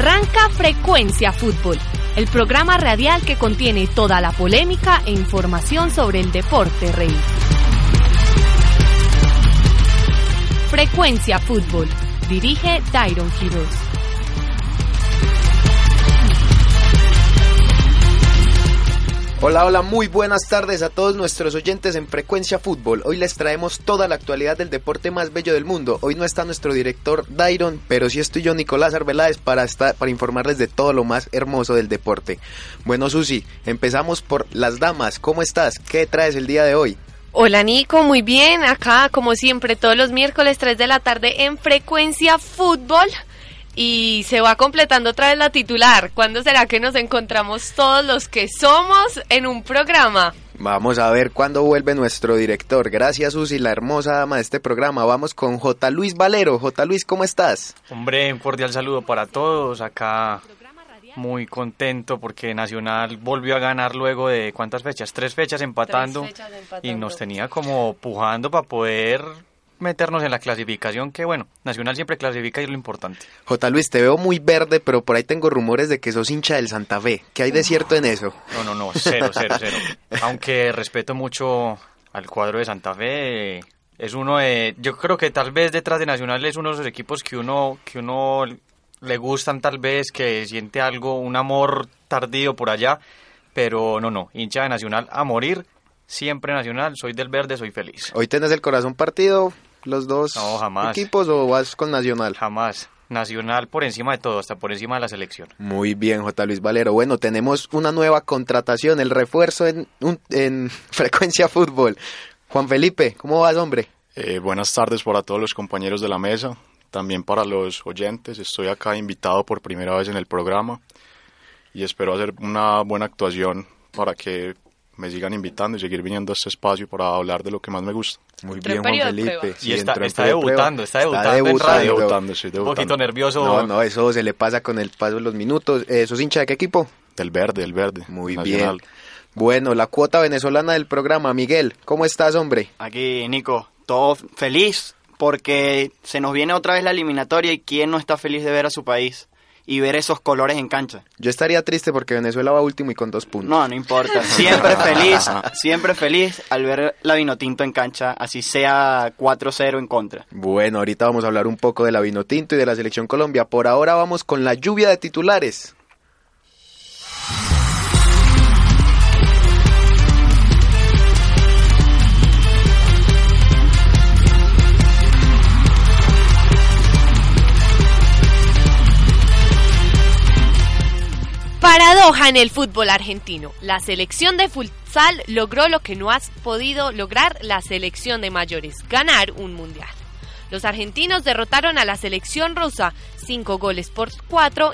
Arranca Frecuencia Fútbol, el programa radial que contiene toda la polémica e información sobre el deporte rey. Frecuencia Fútbol, dirige Tyron Quiroz. Hola, hola, muy buenas tardes a todos nuestros oyentes en Frecuencia Fútbol. Hoy les traemos toda la actualidad del deporte más bello del mundo. Hoy no está nuestro director Dairon, pero sí estoy yo, Nicolás Arbeláez, para, estar, para informarles de todo lo más hermoso del deporte. Bueno, Susi, empezamos por las damas. ¿Cómo estás? ¿Qué traes el día de hoy? Hola Nico, muy bien. Acá, como siempre, todos los miércoles 3 de la tarde en Frecuencia Fútbol y se va completando otra vez la titular. ¿Cuándo será que nos encontramos todos los que somos en un programa? Vamos a ver cuándo vuelve nuestro director. Gracias, Susi, la hermosa dama de este programa. Vamos con J. Luis Valero. J. Luis, ¿cómo estás? Hombre, un cordial saludo para todos. Acá muy contento porque Nacional volvió a ganar luego de cuántas fechas, tres fechas empatando, Tres fechas empatando. y nos tenía como pujando para poder meternos en la clasificación que bueno, Nacional siempre clasifica y es lo importante. J. Luis, te veo muy verde, pero por ahí tengo rumores de que sos hincha del Santa Fe. ¿Qué hay de cierto en eso? No, no, no, cero, cero, cero. Aunque respeto mucho al cuadro de Santa Fe, es uno de, yo creo que tal vez detrás de Nacional es uno de esos equipos que uno, que uno le gustan tal vez, que siente algo, un amor tardío por allá, pero no, no, hincha de Nacional a morir, siempre Nacional, soy del verde, soy feliz. ¿Hoy tenés el corazón partido, los dos No, jamás. equipos, o vas con Nacional? Jamás. Nacional por encima de todo, hasta por encima de la selección. Muy bien, J. Luis Valero. Bueno, tenemos una nueva contratación, el refuerzo en, un- en Frecuencia Fútbol. Juan Felipe, ¿cómo vas, hombre? Eh, buenas tardes para todos los compañeros de la mesa, también para los oyentes. Estoy acá invitado por primera vez en el programa y espero hacer una buena actuación para que me sigan invitando y seguir viniendo a este espacio para hablar de lo que más me gusta. Muy Entró en periodo de prueba. Y está- en está debutando, está debutando en debutando. radio. Debutando, Un debutando. poquito nervioso. No, no, eso se le pasa con el paso de los minutos. Eh, ¿Sos hincha de qué equipo? Del verde, del verde. Muy Nacional. bien. Bueno, la cuota venezolana del programa. Miguel, ¿cómo estás, hombre? Aquí, Nico, todo feliz porque se nos viene otra vez la eliminatoria y quién no está feliz de ver a su país y ver esos colores en cancha. Yo estaría triste porque Venezuela va último y con dos puntos. No, no importa. Siempre feliz, siempre feliz al ver la Vinotinto en cancha, así sea 4-0 en contra. Bueno, ahorita vamos a hablar un poco de la Vinotinto y de la Selección Colombia. Por ahora vamos con la lluvia de titulares. Paradoja en el fútbol argentino. La selección de futsal logró lo que no has podido lograr la selección de mayores, ganar un mundial. Los argentinos derrotaron a la selección rusa cinco goles por cuatro,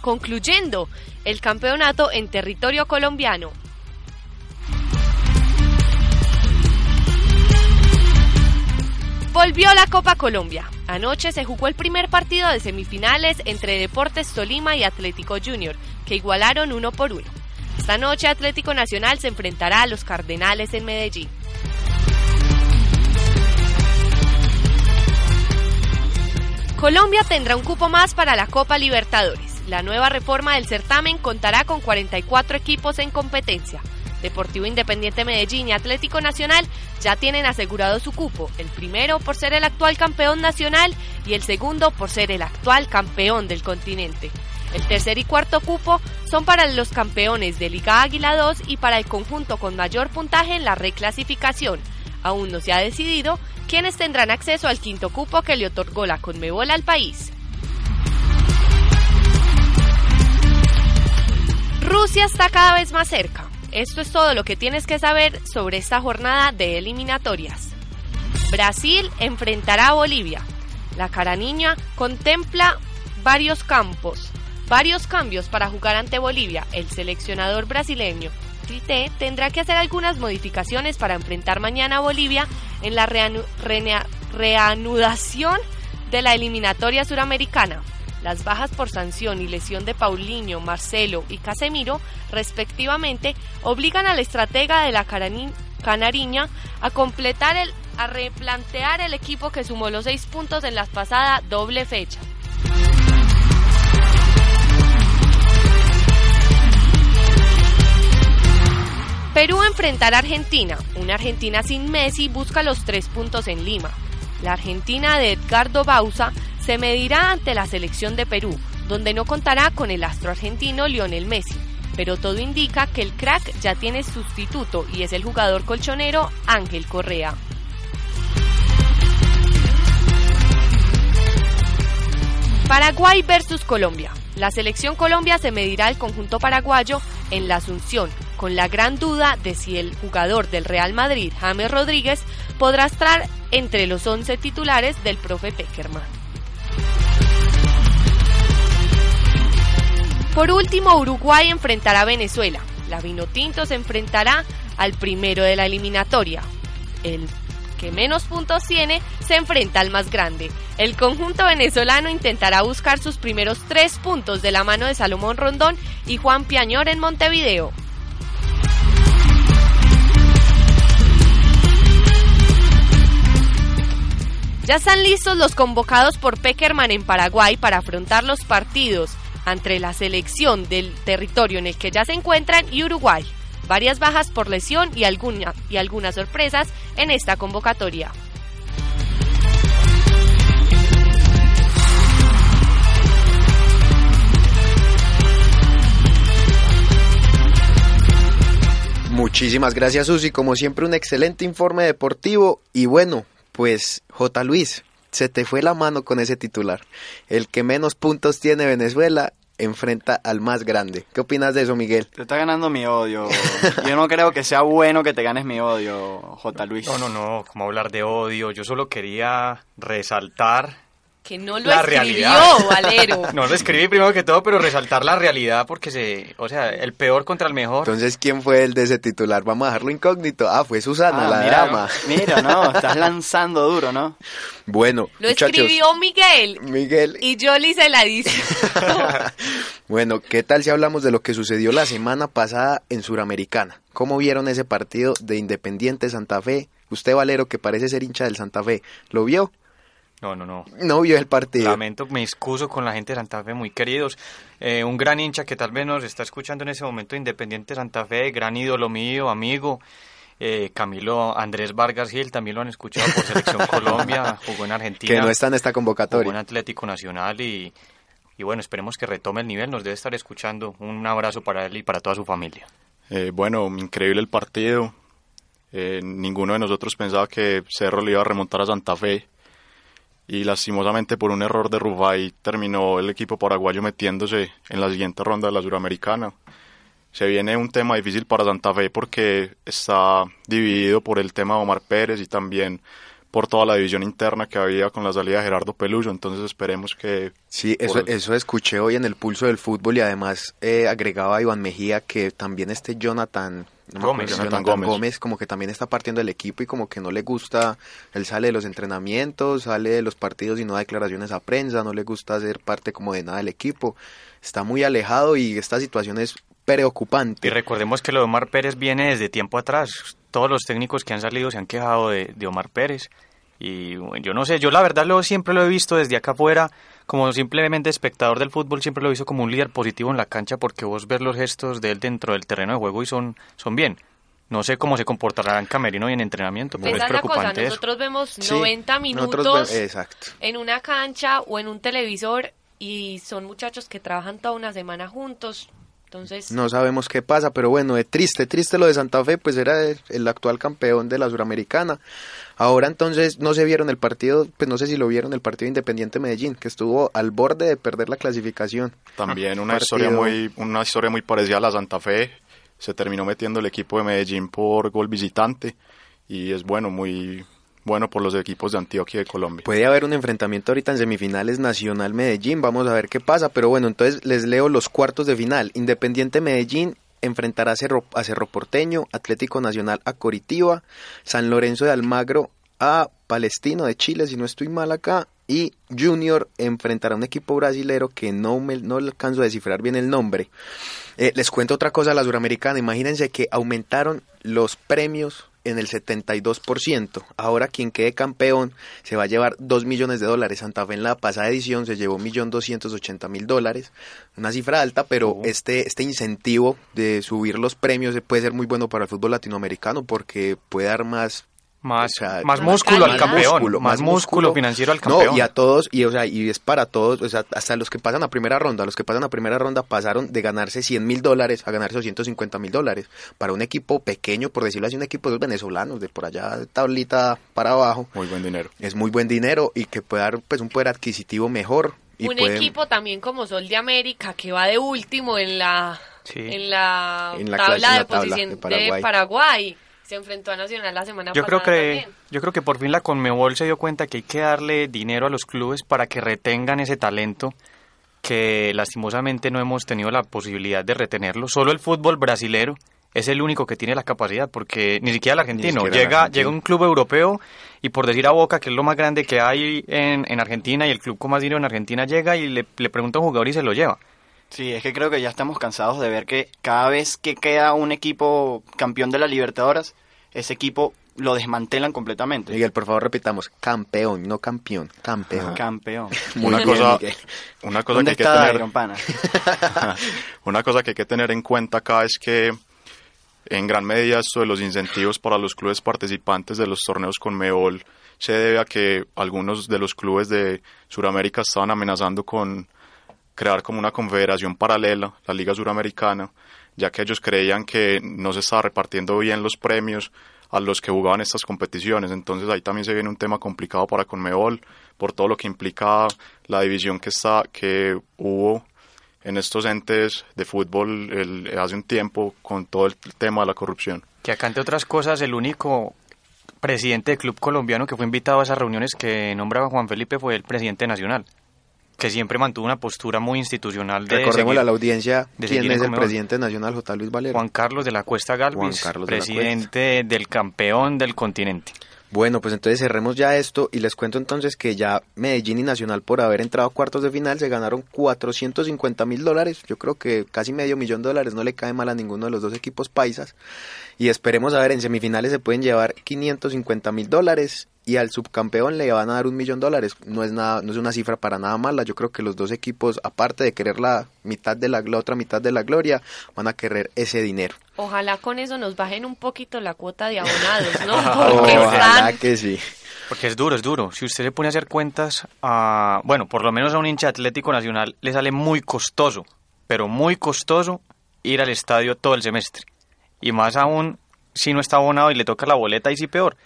concluyendo el campeonato en territorio colombiano. Volvió la Copa Colombia. Anoche se jugó el primer partido de semifinales entre Deportes Tolima y Atlético Junior, que igualaron uno por uno. Esta noche Atlético Nacional se enfrentará a los Cardenales en Medellín. Colombia tendrá un cupo más para la Copa Libertadores. La nueva reforma del certamen contará con 44 equipos en competencia. Deportivo Independiente Medellín y Atlético Nacional ya tienen asegurado su cupo, el primero por ser el actual campeón nacional y el segundo por ser el actual campeón del continente. El tercer y cuarto cupo son para los campeones de Liga Águila 2 y para el conjunto con mayor puntaje en la reclasificación. Aún no se ha decidido quiénes tendrán acceso al quinto cupo que le otorgó la Conmebol al país. Rusia está cada vez más cerca. Esto es todo lo que tienes que saber sobre esta jornada de eliminatorias. Brasil enfrentará a Bolivia. La cara niña contempla varios campos, varios cambios para jugar ante Bolivia. El seleccionador brasileño Tite tendrá que hacer algunas modificaciones para enfrentar mañana a Bolivia en la reanudación de la eliminatoria suramericana. Las bajas por sanción y lesión de Paulinho, Marcelo y Casemiro, respectivamente, obligan al estratega de la Canariña a completar el a replantear el equipo que sumó los seis puntos en la pasada doble fecha. Perú enfrentará a Argentina. Una Argentina sin Messi busca los tres puntos en Lima. La Argentina de Edgardo Bausa se medirá ante la selección de Perú, donde no contará con el astro argentino Lionel Messi. Pero todo indica que el crack ya tiene sustituto y es el jugador colchonero Ángel Correa. Paraguay versus Colombia. La selección Colombia se medirá al conjunto paraguayo en la Asunción, con la gran duda de si el jugador del Real Madrid, James Rodríguez, podrá estar entre los 11 titulares del profe Peckerman. Por último, Uruguay enfrentará a Venezuela. La Vinotinto se enfrentará al primero de la eliminatoria, el que menos puntos tiene se enfrenta al más grande. El conjunto venezolano intentará buscar sus primeros tres puntos de la mano de Salomón Rondón y Juan Piañor en Montevideo. Ya están listos los convocados por Peckerman en Paraguay para afrontar los partidos entre la selección del territorio en el que ya se encuentran y Uruguay varias bajas por lesión y, alguna, y algunas sorpresas en esta convocatoria. Muchísimas gracias Susi, como siempre un excelente informe deportivo y bueno, pues J. Luis, se te fue la mano con ese titular. El que menos puntos tiene Venezuela enfrenta al más grande. ¿Qué opinas de eso, Miguel? Te está ganando mi odio. Yo no creo que sea bueno que te ganes mi odio, J. Luis. No, no, no, como hablar de odio. Yo solo quería resaltar que no lo escribió, Valero. No lo escribí primero que todo, pero resaltar la realidad porque se, o sea, el peor contra el mejor. Entonces, ¿quién fue el de ese titular? Vamos a dejarlo incógnito. Ah, fue Susana, ah, la mira, dama. Mira, no, estás lanzando duro, ¿no? Bueno, lo escribió Miguel. Miguel. Y yo le hice la edición. bueno, ¿qué tal si hablamos de lo que sucedió la semana pasada en Suramericana? ¿Cómo vieron ese partido de Independiente Santa Fe? Usted, Valero, que parece ser hincha del Santa Fe, ¿lo vio? No, no, no. No vio el partido. Lamento, me excuso con la gente de Santa Fe, muy queridos. Eh, un gran hincha que tal vez nos está escuchando en ese momento, Independiente Santa Fe, gran ídolo mío, amigo. Eh, Camilo Andrés Vargas Gil, también lo han escuchado por Selección Colombia, jugó en Argentina. Que no está en esta convocatoria. Jugó en Atlético Nacional y, y bueno, esperemos que retome el nivel, nos debe estar escuchando. Un abrazo para él y para toda su familia. Eh, bueno, increíble el partido. ninguno de nosotros pensaba que Cerro le iba a remontar a Santa Fe y lastimosamente por un error de Rufai terminó el equipo paraguayo metiéndose en la siguiente ronda de la Suramericana. Se viene un tema difícil para Santa Fe porque está dividido por el tema de Omar Pérez y también por toda la división interna que había con la salida de Gerardo Peluso, entonces esperemos que... Sí, eso, eso escuché hoy en el pulso del fútbol y además eh, agregaba a Iván Mejía que también este Jonathan Gómez, Gómez. como que también está partiendo del equipo y como que no le gusta, él sale de los entrenamientos, sale de los partidos y no da declaraciones a prensa, no le gusta ser parte como de nada del equipo, está muy alejado y esta situación es preocupante. Y recordemos que lo de Omar Pérez viene desde tiempo atrás, todos los técnicos que han salido se han quejado de, de Omar Pérez y yo no sé, yo la verdad lo, siempre lo he visto desde acá afuera, como simplemente espectador del fútbol, siempre lo he visto como un líder positivo en la cancha porque vos ves los gestos de él dentro del terreno de juego y son, son bien. No sé cómo se comportará en camerino y en entrenamiento, pero es preocupante. Nosotros vemos 90 minutos en una cancha o en un televisor y son muchachos que trabajan toda una semana juntos. Entonces... No sabemos qué pasa, pero bueno, es triste, triste lo de Santa Fe, pues era el actual campeón de la Suramericana. Ahora entonces no se vieron el partido, pues no sé si lo vieron el partido Independiente Medellín, que estuvo al borde de perder la clasificación. También una historia muy una historia muy parecida a la Santa Fe. Se terminó metiendo el equipo de Medellín por gol visitante y es bueno, muy bueno por los equipos de Antioquia y de Colombia. Puede haber un enfrentamiento ahorita en semifinales Nacional Medellín, vamos a ver qué pasa, pero bueno, entonces les leo los cuartos de final. Independiente Medellín enfrentará a Cerro, a Cerro Porteño, Atlético Nacional a Coritiba, San Lorenzo de Almagro a Palestino de Chile, si no estoy mal acá, y Junior enfrentará a un equipo brasilero que no, me, no alcanzo a descifrar bien el nombre. Eh, les cuento otra cosa a la suramericana, imagínense que aumentaron los premios en el 72%. Ahora quien quede campeón se va a llevar 2 millones de dólares. Santa Fe en la pasada edición se llevó 1.280.000 dólares. Una cifra alta, pero este, este incentivo de subir los premios puede ser muy bueno para el fútbol latinoamericano porque puede dar más Más, O sea, más más músculo al campeón, músculo, más, más músculo, músculo. financiero al campeón. No, y a todos, y, o sea, y es para todos, o sea, hasta los que pasan a primera ronda, los que pasan a primera ronda pasaron de ganarse 100 mil dólares a ganarse 250 mil dólares. Para un equipo pequeño, por decirlo así, un equipo de los venezolanos, de por allá, de tablita para abajo, Muy buen dinero. es muy buen dinero y que puede dar pues un poder adquisitivo mejor. Y un pueden- equipo también como Sol de América que va de último en la Sí. en la, En la tabla clase- en de la tabla posición de de Paraguay. Se enfrentó a Nacional la semana Yo creo pasada que también. yo creo que por fin la Conmebol se dio cuenta que hay que darle dinero a los clubes para que retengan ese talento que lastimosamente no hemos tenido la posibilidad de retenerlo. Solo el fútbol brasilero es el único que tiene la capacidad, porque ni siquiera el argentino. siquiera llega, llega un club europeo y por decir a Boca, que es lo más grande que hay en, en Argentina y el club con más dinero en Argentina llega y le, le pregunta a un jugador y se lo lleva. Sí, es que creo que ya estamos cansados de ver que cada vez que queda un equipo campeón de la Libertadores, ese equipo lo desmantelan completamente. Miguel, por favor, repitamos, campeón, no campeón, campeón. Campeón. Muy una bien, cosa, una cosa que ¿Dónde hay que tener, una cosa que hay que tener en cuenta acá es que en gran medida esto de los incentivos para los clubes participantes de los torneos con Meol se debe a que algunos de los clubes de Sudamérica estaban amenazando con crear como una confederación paralela, la Liga Suramericana, ya que ellos creían que no se estaba repartiendo bien los premios a los que jugaban estas competiciones. Entonces ahí también se viene un tema complicado para Conmebol por todo lo que implica la división que está que hubo en estos entes de fútbol hace un tiempo con todo el tema de la corrupción. Que acá, entre otras cosas, el único presidente del club colombiano que fue invitado a esas reuniones que nombraba Juan Felipe fue el presidente nacional, que siempre mantuvo una postura muy institucional de Recordémosle seguir- a la audiencia de quién es el presidente nacional, J. Luis Valero. Juan Carlos de la Cuesta Galvis, de presidente del campeón del continente. Bueno, pues entonces cerremos ya esto y les cuento entonces que ya Medellín y Nacional por haber entrado a cuartos de final se ganaron 450 mil dólares. Yo creo que casi medio millón de dólares no le cae mal a ninguno de los dos equipos paisas. Y esperemos a ver, en semifinales se pueden llevar 550 mil dólares y al subcampeón le van a dar un millón de dólares. No es nada, no es una cifra para nada mala. Yo creo que los dos equipos, aparte de querer la mitad de la, la otra mitad de la gloria, van a querer ese dinero. Ojalá con eso nos bajen un poquito la cuota de abonados, ¿no? Porque Ojalá están... que sí. Porque es duro, es duro. Si usted le pone a hacer cuentas, a, bueno, por lo menos a un hincha Atlético Nacional le sale muy costoso, pero muy costoso ir al estadio todo el semestre. Y más aún si no está abonado y le toca la boleta y sí peor.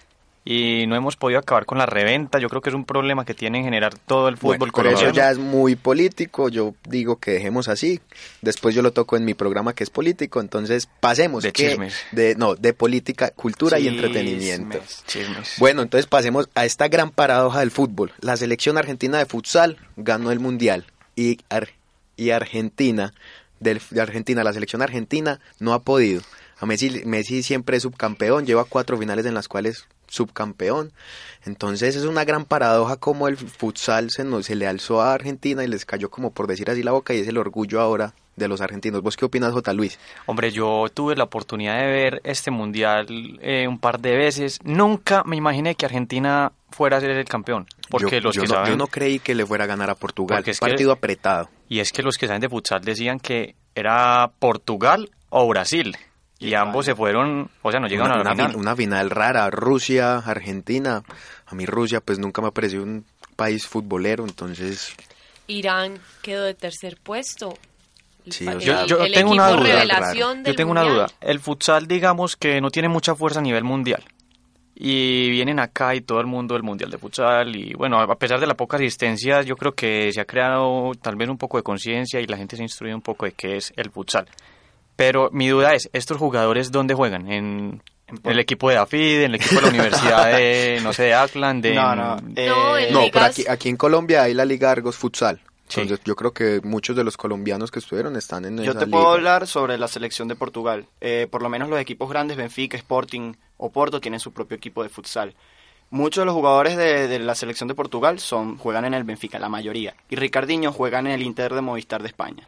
Y no hemos podido acabar con la reventa. Yo creo que es un problema que tiene en generar todo el fútbol Bueno, pero eso colombiano. ya es muy político, yo digo que dejemos así. Después yo lo toco en mi programa que es político, entonces pasemos De que- chismes. de no, de política, cultura y entretenimiento. Chismes. Bueno, entonces pasemos a esta gran paradoja del fútbol. La selección argentina de futsal ganó el mundial y, Ar- y Argentina del, de Argentina, la selección argentina no ha podido. A Messi, Messi siempre es subcampeón, lleva cuatro finales en las cuales subcampeón. Entonces es una gran paradoja como el futsal se, nos, se le alzó a Argentina y les cayó como por decir así la boca y es el orgullo ahora de los argentinos. ¿Vos qué opinas, J. Luis? Hombre, yo tuve la oportunidad de ver este mundial eh, un par de veces. Nunca me imaginé que Argentina fuera a ser el campeón. Porque yo, los yo que no, saben. yo no creí que le fuera a ganar a Portugal. Es que- Partido apretado. Y es que los que saben de futsal decían que era Portugal o Brasil. Y ambos se fueron, o sea, no llegaron una, a la una final. fin- una final rara, Rusia, Argentina. A mí Rusia pues nunca me ha parecido un país futbolero, entonces Irán quedó de tercer puesto. El Sí, el- Yo- yo el tengo una duda. Yo tengo una mundial. duda. El futsal, digamos que no tiene mucha fuerza a nivel mundial. Y vienen acá y todo el mundo del mundial de futsal. Y bueno, a pesar de la poca asistencia, yo creo que se ha creado tal vez un poco de conciencia y la gente se ha instruido un poco de qué es el futsal. Pero mi duda es, ¿estos jugadores dónde juegan? ¿En, el equipo de Afid, en el equipo de la Universidad de, no sé, de Auckland, de... No, no. eh, No, en No, ligas- pero aquí, aquí en Colombia hay la Liga Argos Futsal. Sí. Entonces yo creo que muchos de los colombianos que estuvieron están en Yo esa te puedo hablar sobre la selección de Portugal. Eh, por lo menos los equipos grandes, Benfica, Sporting o Porto, tienen su propio equipo de futsal. Muchos de los jugadores de, de la selección de Portugal son juegan en el Benfica, la mayoría. Y Ricardinho juega en el Inter de Movistar de España.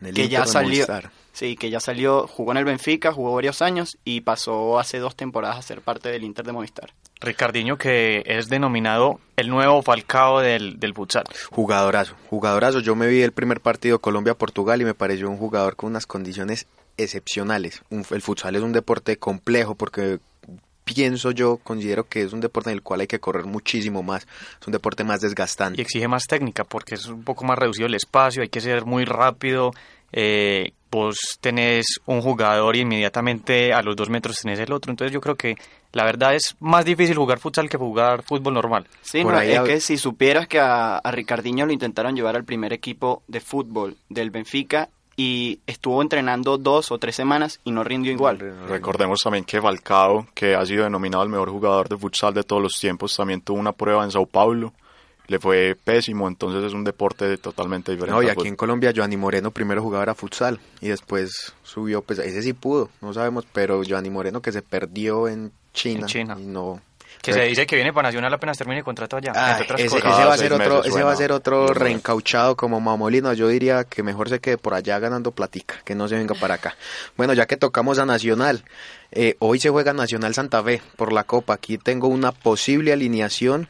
En el que Inter ya de salió, Movistar. Sí, que ya salió, jugó en el Benfica, jugó varios años y pasó hace dos temporadas a ser parte del Inter de Movistar. Ricardinho, que es denominado el nuevo Falcao del, del futsal. Jugadorazo, jugadorazo. Yo me vi el primer partido Colombia-Portugal y me pareció un jugador con unas condiciones excepcionales. Un- el futsal es un deporte complejo porque pienso yo, considero que es un deporte en el cual hay que correr muchísimo más. Es un deporte más Y desgastante. exige más técnica porque es un poco más reducido el espacio, hay que ser muy rápido. eh, vos tenés un jugador y inmediatamente a los dos metros tenés el otro. Entonces yo creo que la verdad es más difícil jugar futsal que jugar fútbol normal. Sí, Por no, ahí es que si supieras que a, a Ricardinho lo intentaron llevar al primer equipo de fútbol del Benfica y estuvo entrenando dos o tres semanas y no rindió igual. Recordemos también que Falcao, que ha sido denominado el mejor jugador de futsal de todos los tiempos, también tuvo una prueba en Sao Paulo. Le fue pésimo, entonces es un deporte totalmente diferente. No, y aquí en fútbol. Colombia Joanny Moreno primero jugaba era futsal y después subió, pues ese sí pudo, no sabemos, pero Joanny Moreno que se perdió en China. En China. y no, Que se dice que viene para Nacional apenas termine el contrato allá. Ah, entre otras ese, cosas. ese va a ser otro, ese va a ser otro reencauchado como Mamolino. Yo diría que mejor se quede por allá ganando platica, que no se venga para acá. Bueno, ya que tocamos a Nacional, eh, hoy se juega Nacional Santa Fe por la Copa. Aquí tengo una posible alineación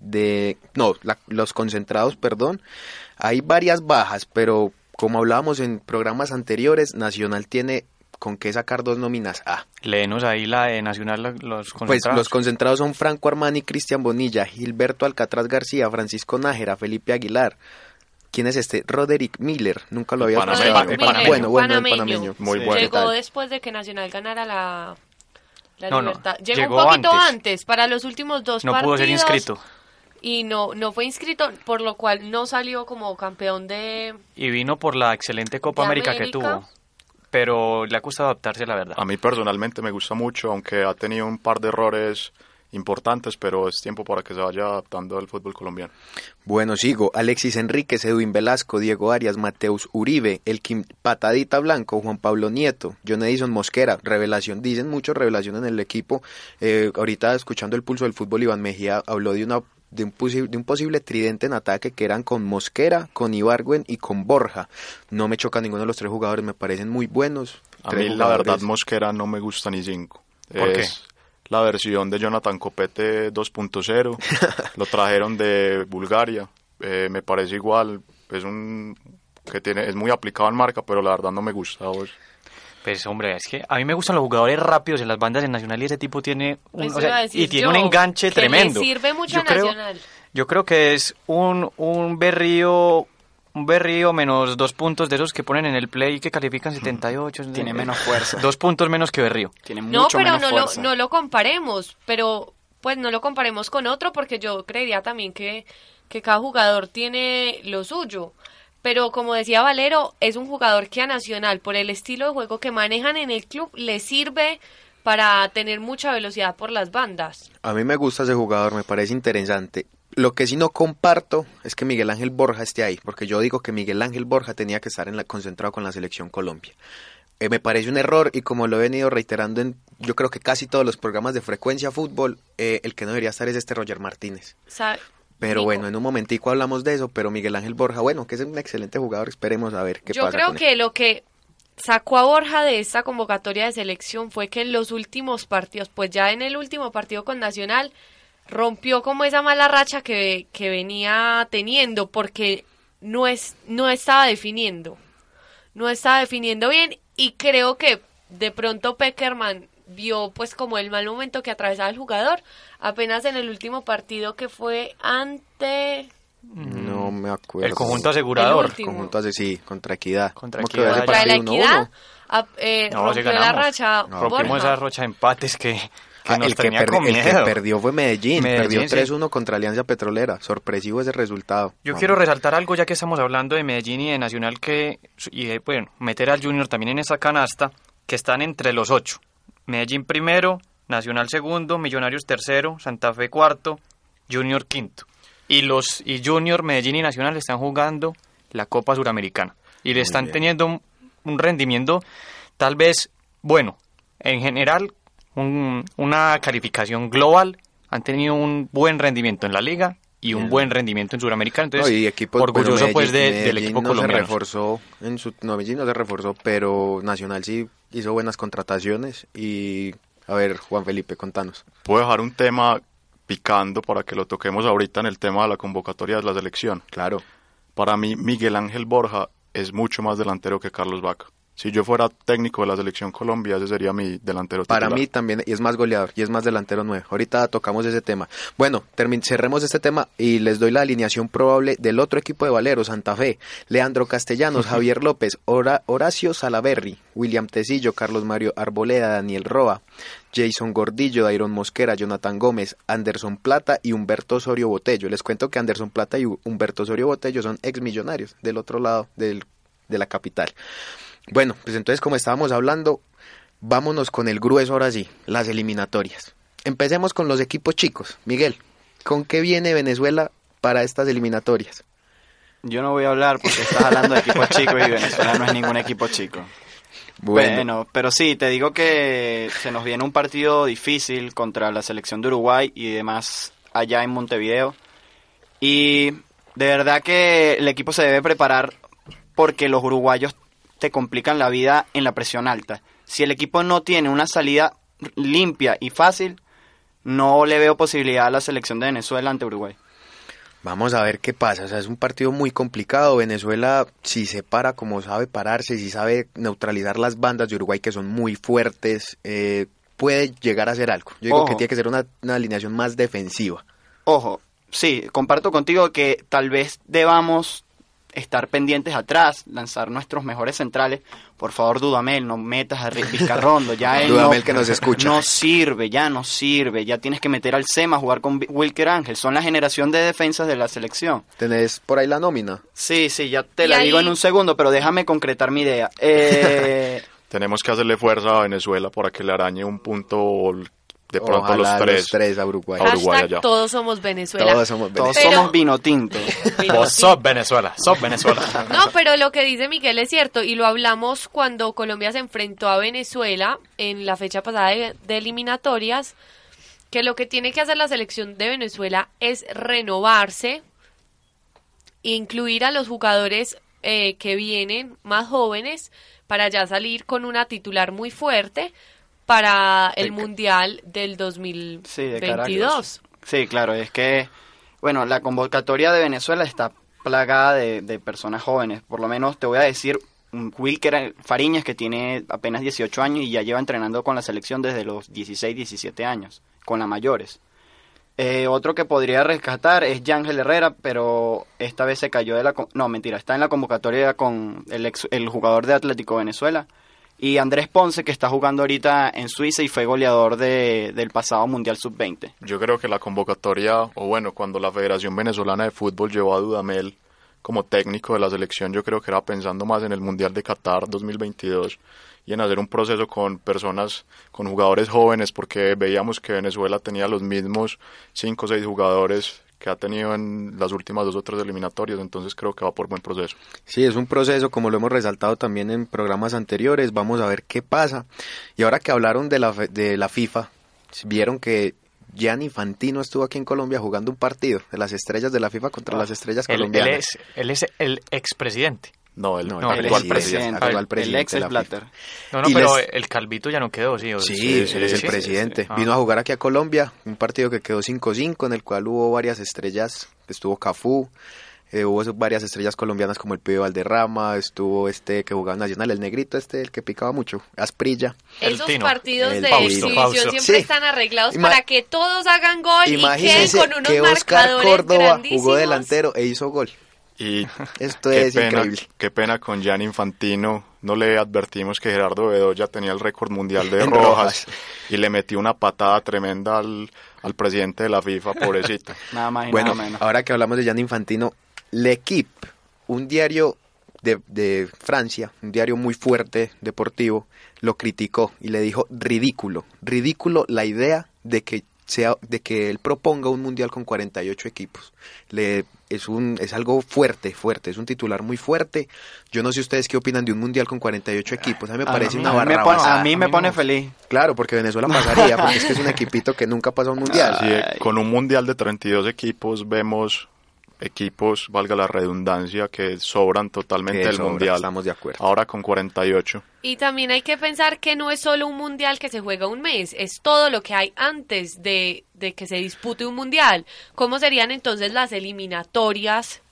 de, no, la- los concentrados, perdón. Hay varias bajas, pero como hablábamos en programas anteriores, Nacional tiene con qué sacar dos nóminas A. Léenos ahí la de Nacional, la- los Pues concentrados. los concentrados son Franco Armani, Cristian Bonilla, Gilberto Alcatraz García, Francisco Nájera, Felipe Aguilar. ¿Quién es este? Roderick Miller. Nunca lo había Panameño, panameño. Bueno, bueno, el Panameño. panameño. Muy Sí. bueno. Llegó después de que Nacional ganara la, la No, no, libertad. Llegó, llegó un poquito antes. antes. para los últimos dos no partidos. pudo ser inscrito. Y no, no fue inscrito, por lo cual no salió como campeón de... Y vino por la excelente Copa ¿De América, que tuvo. Pero le ha costado adaptarse, la verdad. A mí personalmente me gusta mucho, aunque ha tenido un par de errores importantes, pero es tiempo para que se vaya adaptando al fútbol colombiano. Bueno, sigo. Alexis Enríquez, Edwin Velasco, Diego Arias, Mateus Uribe, Elkin Patadita Blanco, Juan Pablo Nieto, John Edison Mosquera, revelación, dicen mucho revelación en el equipo. Eh, ahorita escuchando el pulso del fútbol, Iván Mejía habló de una de un, de un posible tridente en ataque que eran con Mosquera, con Ibargüen y con Borja. No me choca ninguno de los tres jugadores, me parecen muy buenos. A mí la verdad. Mosquera no me gusta ni cinco. ¿Por qué? es la versión de Jonathan Copete 2.0. Lo trajeron de Bulgaria. Eh, me parece igual. Es un que tiene es muy aplicado en marca, pero la verdad no me gusta. vos. Pues hombre, es que a mí me gustan los jugadores rápidos en las bandas de Nacional y ese tipo tiene un, o sea, decir y tiene yo, un enganche que le tremendo. sirve mucho yo a creo, Nacional. Yo creo que es un, un berrío un berrío menos dos puntos de esos que ponen en el play que califican 78. Tiene menos fuerza. Dos puntos menos que berrío. Tiene No, mucho pero menos no lo, fuerza. no lo comparemos, pero pues no lo comparemos con otro porque yo creería también que, que cada jugador tiene lo suyo. Pero como decía Valero, es un jugador que a Nacional, por el estilo de juego que manejan en el club, le sirve para tener mucha velocidad por las bandas. A mí me gusta ese jugador, me parece interesante. Lo que sí no comparto es que Miguel Ángel Borja esté ahí, porque yo digo que Miguel Ángel Borja tenía que estar en la, concentrado con la selección Colombia. Eh, me parece un error y como lo he venido reiterando en yo creo que casi todos los programas de frecuencia fútbol, eh, el que no debería estar es este Roger Martínez. Sa- Pero Nico, bueno, en un momentico hablamos de eso, pero Miguel Ángel Borja, bueno, que es un excelente jugador, esperemos a ver qué Yo pasa creo con él. que lo que sacó a Borja de esta convocatoria de selección fue que en los últimos partidos, pues ya en el último partido con Nacional, rompió como esa mala racha que, que venía teniendo, porque no, es, no estaba definiendo. No estaba definiendo bien y creo que de pronto Peckerman vio pues como el mal momento que atravesaba el jugador apenas en el último partido que fue ante No me acuerdo. El conjunto asegurador. El. Conjunto sí, contra Equidad. Contra ¿Cómo quedó Equidad. ese contra la partido? 1-1? equidad a- eh, No, rompió la racha No, Rompimos esa rocha de empates que, que Ah, nos el, que tenía perdi- con el que miedo. perdió fue Medellín, perdió 3-1 contra Alianza Petrolera, sorpresivo ese resultado. Yo Vamos. quiero resaltar algo ya que estamos hablando de Medellín y de Nacional que y de, bueno, meter al Junior también en esa canasta que están entre los ocho. Medellín primero, Nacional segundo, Millonarios tercero, Santa Fe cuarto, Junior quinto. Y los y Junior, Medellín y Nacional están jugando la Copa Suramericana y le están teniendo un, un rendimiento tal vez bueno. En general, un- una calificación global han tenido un buen rendimiento en la liga y un buen rendimiento en Suramericana. Entonces, No, y equipos, orgulloso pues de- Medellín- del equipo no se colombiano. reforzó en su no, Medellín no se reforzó, pero Nacional sí hizo buenas contrataciones y a ver, Juan Felipe, contanos. Puedo dejar un tema picando para que lo toquemos ahorita en el tema de la convocatoria de la selección. Claro. Para mí, Miguel Ángel Borja es mucho más delantero que Carlos Vaca. Si yo fuera técnico de la selección Colombia, ese sería mi delantero Para titular. mí también, y es más goleador, y es más delantero nuevo. Ahorita tocamos ese tema. Bueno, cerremos este tema y les doy la alineación probable del otro equipo de Valero, Santa Fe. Leandro Castellanos, Javier López, Hora- Horacio Salaberry, William Tecillo, Carlos Mario Arboleda, Daniel Roa, Jason Gordillo, Dairon Mosquera, Jonathan Gómez, Anderson Plata y Humberto Osorio Botello. Les cuento que Anderson Plata y Humberto Osorio Botello son ex millonarios del otro lado del- de la capital. Bueno, pues entonces como estábamos hablando, vámonos con el grueso ahora sí, las eliminatorias. Empecemos con los equipos chicos. Miguel, ¿con qué viene Venezuela para estas eliminatorias? Yo no voy a hablar porque estás hablando de equipos chicos y Venezuela no es ningún equipo chico. Bueno. pero sí, te digo que se nos viene un partido difícil contra la selección de Uruguay y demás allá en Montevideo. Y de verdad que el equipo se debe preparar porque los uruguayos te complican la vida en la presión alta. Si el equipo no tiene una salida limpia y fácil, no le veo posibilidad a la selección de Venezuela ante Uruguay. Vamos a ver qué pasa. O sea, es un partido muy complicado. Venezuela, si se para como sabe pararse, si sabe neutralizar las bandas de Uruguay que son muy fuertes, eh, puede llegar a hacer algo. Yo digo Ojo. que tiene que ser una, una alineación más defensiva. Ojo, sí, comparto contigo que tal vez debamos estar pendientes atrás, lanzar nuestros mejores centrales. Por favor, Dudamel, no metas a Rick Vizcarrondo. Ya él Dudamel no, que nos escucha. No sirve, ya no sirve. Ya tienes que meter al SEMA a jugar con Wilker Ángel. Son la generación de defensas de la selección. ¿Tenés por ahí la nómina? Sí, sí, ya te la ahí- digo en un segundo, pero déjame concretar mi idea. Eh, Tenemos que hacerle fuerza a Venezuela para que le arañe un punto de pronto Ojalá los tres. a Uruguay. A Uruguay allá. todos somos Venezuela. Todos somos todos Venezuela. Pero- somos vino tinto. Vos sos Venezuela, sos Venezuela. No, pero lo que dice Miguel es cierto y lo hablamos cuando Colombia se enfrentó a Venezuela en la fecha pasada de, de eliminatorias, que lo que tiene que hacer la selección de Venezuela es renovarse, incluir a los jugadores eh, que vienen más jóvenes para ya salir con una titular muy fuerte para el Mundial del Sí, de 2022. Sí, claro, es que, bueno, la convocatoria de Venezuela está plagada de, de personas jóvenes. Por lo menos te voy a decir, Wilker Fariñas que tiene apenas 18 años y ya lleva entrenando con la selección desde los 16, 17 años, con las mayores. Eh, otro que podría rescatar es Yángel Herrera, pero esta vez se cayó de la... No, mentira, está en la convocatoria con el, ex- el jugador de Atlético Venezuela. Y Andrés Ponce, que está jugando ahorita en Suiza y fue goleador de, del pasado Mundial Sub-20. Yo creo que la convocatoria, o bueno, cuando la Federación Venezolana de Fútbol llevó a Dudamel como técnico de la selección, yo creo que era pensando más en el Mundial de Qatar 2022 y en hacer un proceso con personas, con jugadores jóvenes, porque veíamos que Venezuela tenía los mismos cinco o seis jugadores que ha tenido en las últimas dos o tres eliminatorias, entonces creo que va por buen proceso. Sí, es un proceso, como lo hemos resaltado también en programas anteriores. Vamos a ver qué pasa. Y ahora que hablaron de la, fe- de la FIFA, vieron que Gianni Infantino estuvo aquí en Colombia jugando un partido de las estrellas de la FIFA contra las estrellas Él, él colombianas. es, él es el expresidente. No, el, No, No, el actual el presidente, presidente. actual el presidente ex FIFA. Blatter. No, no, Y pero les- el Calvito ya no quedó, sí. o- Sí, él es el sí, presidente. sí, sí. Vino Ah. a jugar aquí a Colombia, un partido que quedó 5-5, en el cual hubo varias estrellas. Estuvo Cafú, eh, hubo varias estrellas colombianas como el Pibe Valderrama, estuvo este que jugaba en Nacional, el negrito este, el que picaba mucho, Asprilla. El Esos Tino. partidos El de Fausto, exhibición Fausto. siempre Sí. están arreglados Ima- para que todos hagan gol y queden con unos que Oscar marcadores Córdoba grandísimos. jugó delantero e hizo gol. Y Esto qué es pena, increíble. Qué pena con Gianni Infantino. No le advertimos que Gerardo Bedoya tenía el récord mundial de rojas, rojas. y le metió una patada tremenda al, al presidente de la FIFA, pobrecita. Nada más y Bueno, nada menos. ahora que hablamos de Gianni Infantino, L'Equipe, un diario de, de Francia, un diario muy fuerte deportivo, lo criticó y le dijo ridículo, ridículo la idea de que sea de que él proponga un mundial con 48 equipos. Le, es un es algo fuerte, fuerte, es un titular muy fuerte. Yo no sé ustedes qué opinan de un mundial con 48 equipos. A mí me parece una a mí me barra pone, a mí me pone feliz. Claro, porque Venezuela pasaría, porque es que es un equipito que nunca pasa un mundial. Sí, con un mundial de 32 equipos vemos equipos, valga la redundancia, que sobran totalmente Que del sobra, mundial. estamos de acuerdo. Ahora con 48. Y también hay que pensar que no es solo un mundial que se juega un mes, es todo lo que hay antes de, de que se dispute un mundial. ¿Cómo serían entonces las eliminatorias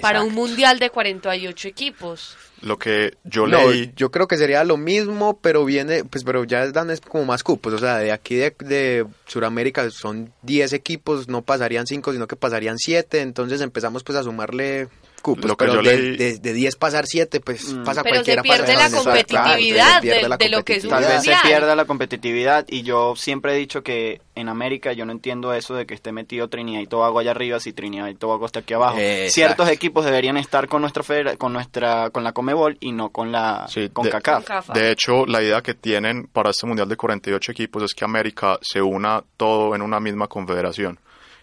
para un mundial de 48 equipos? Lo que yo No, leí, yo creo que sería lo mismo, pero viene, pues, pero ya dan es como más cupos, o sea, de aquí de, de Sudamérica son 10 equipos, no pasarían 5, sino que pasarían 7, entonces empezamos pues a sumarle cupos, Lo que pero yo de, leí- de, de 10 pasar 7, pues Mm. pasa Pero se cualquiera. pierde pasa la competitividad se pierde de- la de lo que es un Tal vez se pierda la competitividad y yo siempre he dicho que en América yo no entiendo eso de que esté metido Trinidad y Tobago allá arriba si Trinidad y Tobago está aquí abajo. Exacto. Ciertos equipos deberían estar con nuestra federa- con nuestra con la Comebol y no con la Sí, con de- CACAF. CAF. de hecho, la idea que tienen para este mundial de 48 equipos es que América se una todo en una misma confederación.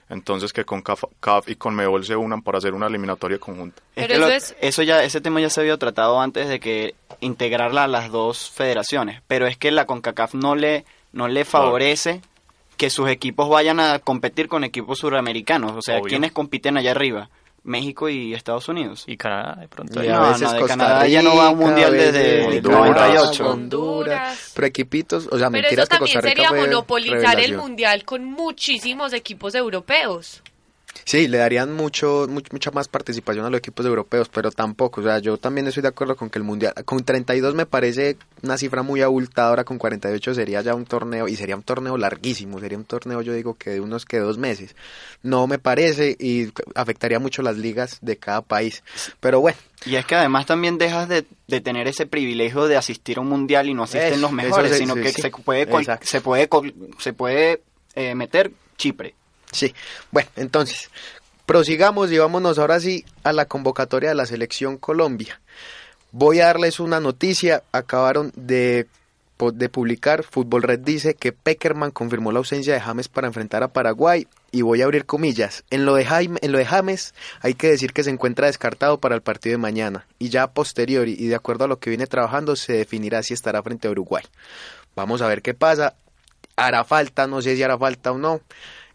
Entonces que con CAF, CAF y con Mebol se unan para hacer una eliminatoria conjunta. Es Pero que eso lo- es- eso ya ese tema ya se había tratado antes de que integrarla a las dos federaciones, pero es que la CONCACAF no le no le favorece que sus equipos vayan a competir con equipos suramericanos, o sea, Obvio. ¿quiénes compiten allá arriba? México y Estados Unidos. Y Canadá, de pronto. Y No, a veces no, de Costa Canadá ya no va a un Rica, mundial desde el Honduras, 98. Honduras. Pero equipitos, o sea, Pero mentiras eso que Costa también Rica sería fue monopolizar el revelación. mundial con muchísimos equipos europeos. Sí, le darían mucho, much- mucha más participación a los equipos europeos, pero tampoco, o sea, yo también estoy de acuerdo con que el Mundial, con 32 me parece una cifra muy abultadora, con 48 sería ya un torneo, y sería un torneo larguísimo, sería un torneo yo digo que de unos que dos meses, no me parece, y afectaría mucho las ligas de cada país, pero bueno, Y es que además también dejas de, de tener ese privilegio de asistir a un mundial y no asisten los mejores, sino sí, que sí. se puede col- Exacto. se puede se puede eh, meter Chipre. Sí, bueno, entonces, prosigamos y vámonos ahora sí a la convocatoria de la selección Colombia. Voy a darles una noticia, acabaron de, de publicar, Fútbol Red dice que Peckerman confirmó la ausencia de James para enfrentar a Paraguay y voy a abrir comillas. En lo de Jaime, en lo de James hay que decir que se encuentra descartado para el partido de mañana y ya a posteriori y de acuerdo a lo que viene trabajando se definirá si estará frente a Uruguay. Vamos a ver qué pasa. Hará falta, no sé si hará falta o no.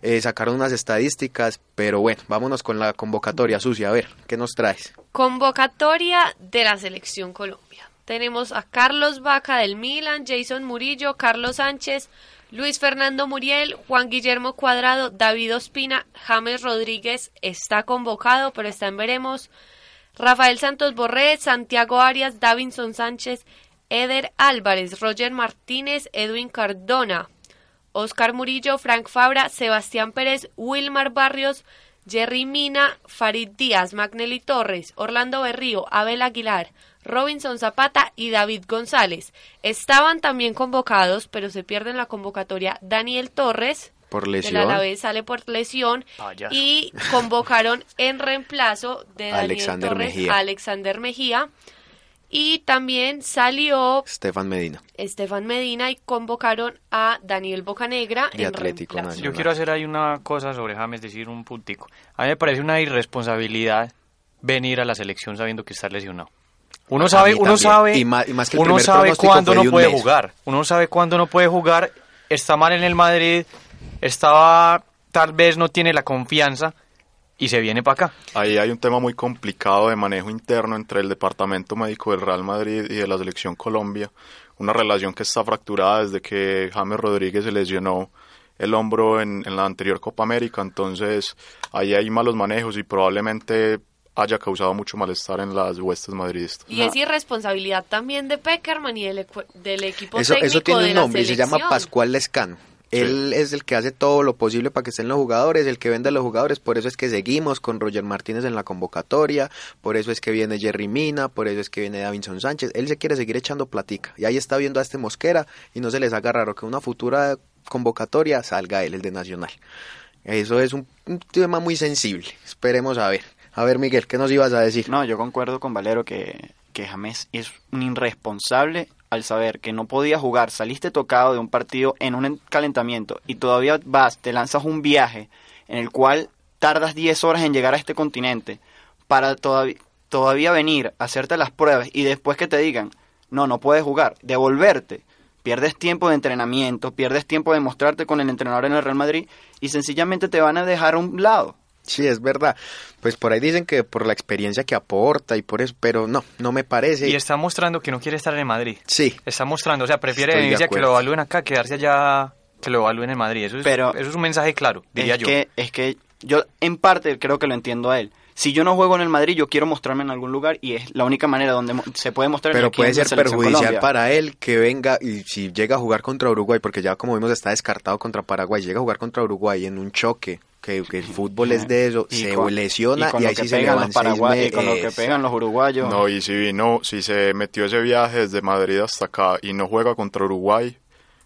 Eh, sacaron unas estadísticas, pero bueno, vámonos con la convocatoria sucia. A ver, ¿qué nos traes? Convocatoria de la selección Colombia. Tenemos a Carlos Vaca del Milan, Jason Murillo, Carlos Sánchez, Luis Fernando Muriel, Juan Guillermo Cuadrado, David Ospina, James Rodríguez está convocado, pero está en veremos. Rafael Santos Borré, Santiago Arias, Davinson Sánchez, Eder Álvarez, Roger Martínez, Edwin Cardona, Oscar Murillo, Frank Fabra, Sebastián Pérez, Wilmar Barrios, Jerry Mina, Farid Díaz, Magnelli Torres, Orlando Berrío, Abel Aguilar, Robinson Zapata y David González. Estaban también convocados, pero se pierden la convocatoria Daniel Torres, Por lesión. Alavés sale por lesión, Payaso. y convocaron en reemplazo de Daniel Alexander Torres Mejía. a Alexander Mejía. Y también salió Estefan Medina. Estefan Medina y convocaron a Daniel Bocanegra De en Atlético. Nacional. Yo quiero hacer ahí una cosa sobre James, decir un puntico. A mí me parece una irresponsabilidad venir a la selección sabiendo que está lesionado. Uno sabe, uno sabe, Y más- y más que uno sabe cuándo no puede mes. jugar. Uno sabe cuándo no puede jugar. Está mal en el Madrid, estaba tal vez no tiene la confianza y se viene para acá. Ahí hay un tema muy complicado de manejo interno entre el departamento médico del Real Madrid y de la selección Colombia. Una relación que está fracturada desde que James Rodríguez se lesionó el hombro en, en la anterior Copa América. Entonces ahí hay malos manejos y probablemente haya causado mucho malestar en las huestes madridistas. Y es irresponsabilidad también de Peckerman y del, del equipo Eso, técnico eso tiene de un nombre y se llama. Pascual Lescano. Él es el que hace todo lo posible para que estén los jugadores, el que vende a los jugadores, por eso es que seguimos con Roger Martínez en la convocatoria, por eso es que viene Jerry Mina, por eso es que viene Davinson Sánchez, él se quiere seguir echando platica y ahí está viendo a este Mosquera y no se les haga raro que una futura convocatoria salga él, el de Nacional. Eso es un, un tema muy sensible, esperemos a ver. A ver, Miguel, ¿qué nos ibas a decir? No, yo concuerdo con Valero que, que James es un irresponsable al saber que no podía jugar, saliste tocado de un partido en un calentamiento y todavía vas, te lanzas un viaje en el cual tardas 10 horas en llegar a este continente para todavía, todavía venir a hacerte las pruebas y después que te digan, no, no puedes jugar, devolverte. Pierdes tiempo de entrenamiento, pierdes tiempo de mostrarte con el entrenador en el Real Madrid y sencillamente te van a dejar a un lado. Sí, es verdad. Pues por ahí dicen que por la experiencia que aporta y por eso, pero no, no me parece. Y está mostrando que no quiere estar en Madrid. Sí. Está mostrando, o sea, prefiere que lo evalúen acá, quedarse allá, que lo evalúen en Madrid. Eso es, pero eso es un mensaje claro, diría es yo. Que, es que yo en parte creo que lo entiendo a él. Si yo no juego en el Madrid, yo quiero mostrarme en algún lugar y es la única manera donde se puede mostrar. Pero puede ser perjudicial para él que venga y si llega a jugar contra Uruguay, porque ya como vimos está descartado contra Paraguay, llega a jugar contra Uruguay en un choque, que, el fútbol es de eso, se lesiona y, ahí sí se le van los Paraguay, Y con lo que pegan los uruguayos. No, y si vino, si se metió ese viaje desde Madrid hasta acá y no juega contra Uruguay,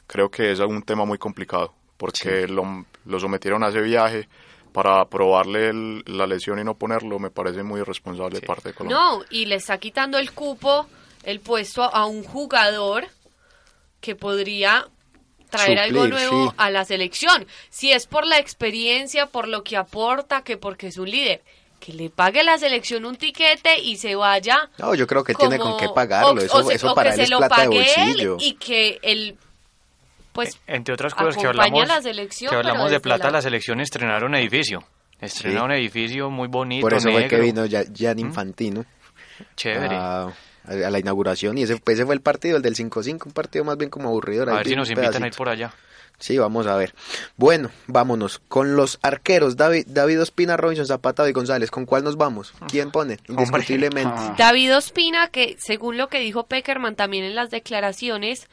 creo que es un tema muy complicado, porque lo, lo sometieron a ese viaje para probarle la lesión y no ponerlo me parece muy irresponsable de parte de Colombia. No, y le está quitando el cupo, el puesto a un jugador que podría traer algo nuevo a la selección. Si es por la experiencia, por lo que aporta, que porque es un líder. Que le pague la selección un tiquete y se vaya. No, yo creo que tiene con qué pagarlo. eso, eso para él es plata de bolsillo. y que el pues eh, entre otras cosas que hablamos, que hablamos de plata, la... selección estrenaron edificio. Estrenaron un edificio muy bonito, Por eso fue que vino ya, ¿Mm? Infantino. Chévere. A, la inauguración y ese, ese fue el partido, el del 5-5, un partido más bien como aburrido. A ver si nos invitan a ir por allá. Sí, vamos a ver. Bueno, vámonos. Con los arqueros, David, David Ospina, Robinson Zapata y González. ¿Con cuál nos vamos? ¿Quién pone? Indiscutiblemente. David Ospina, que según lo que dijo Peckerman también en las declaraciones,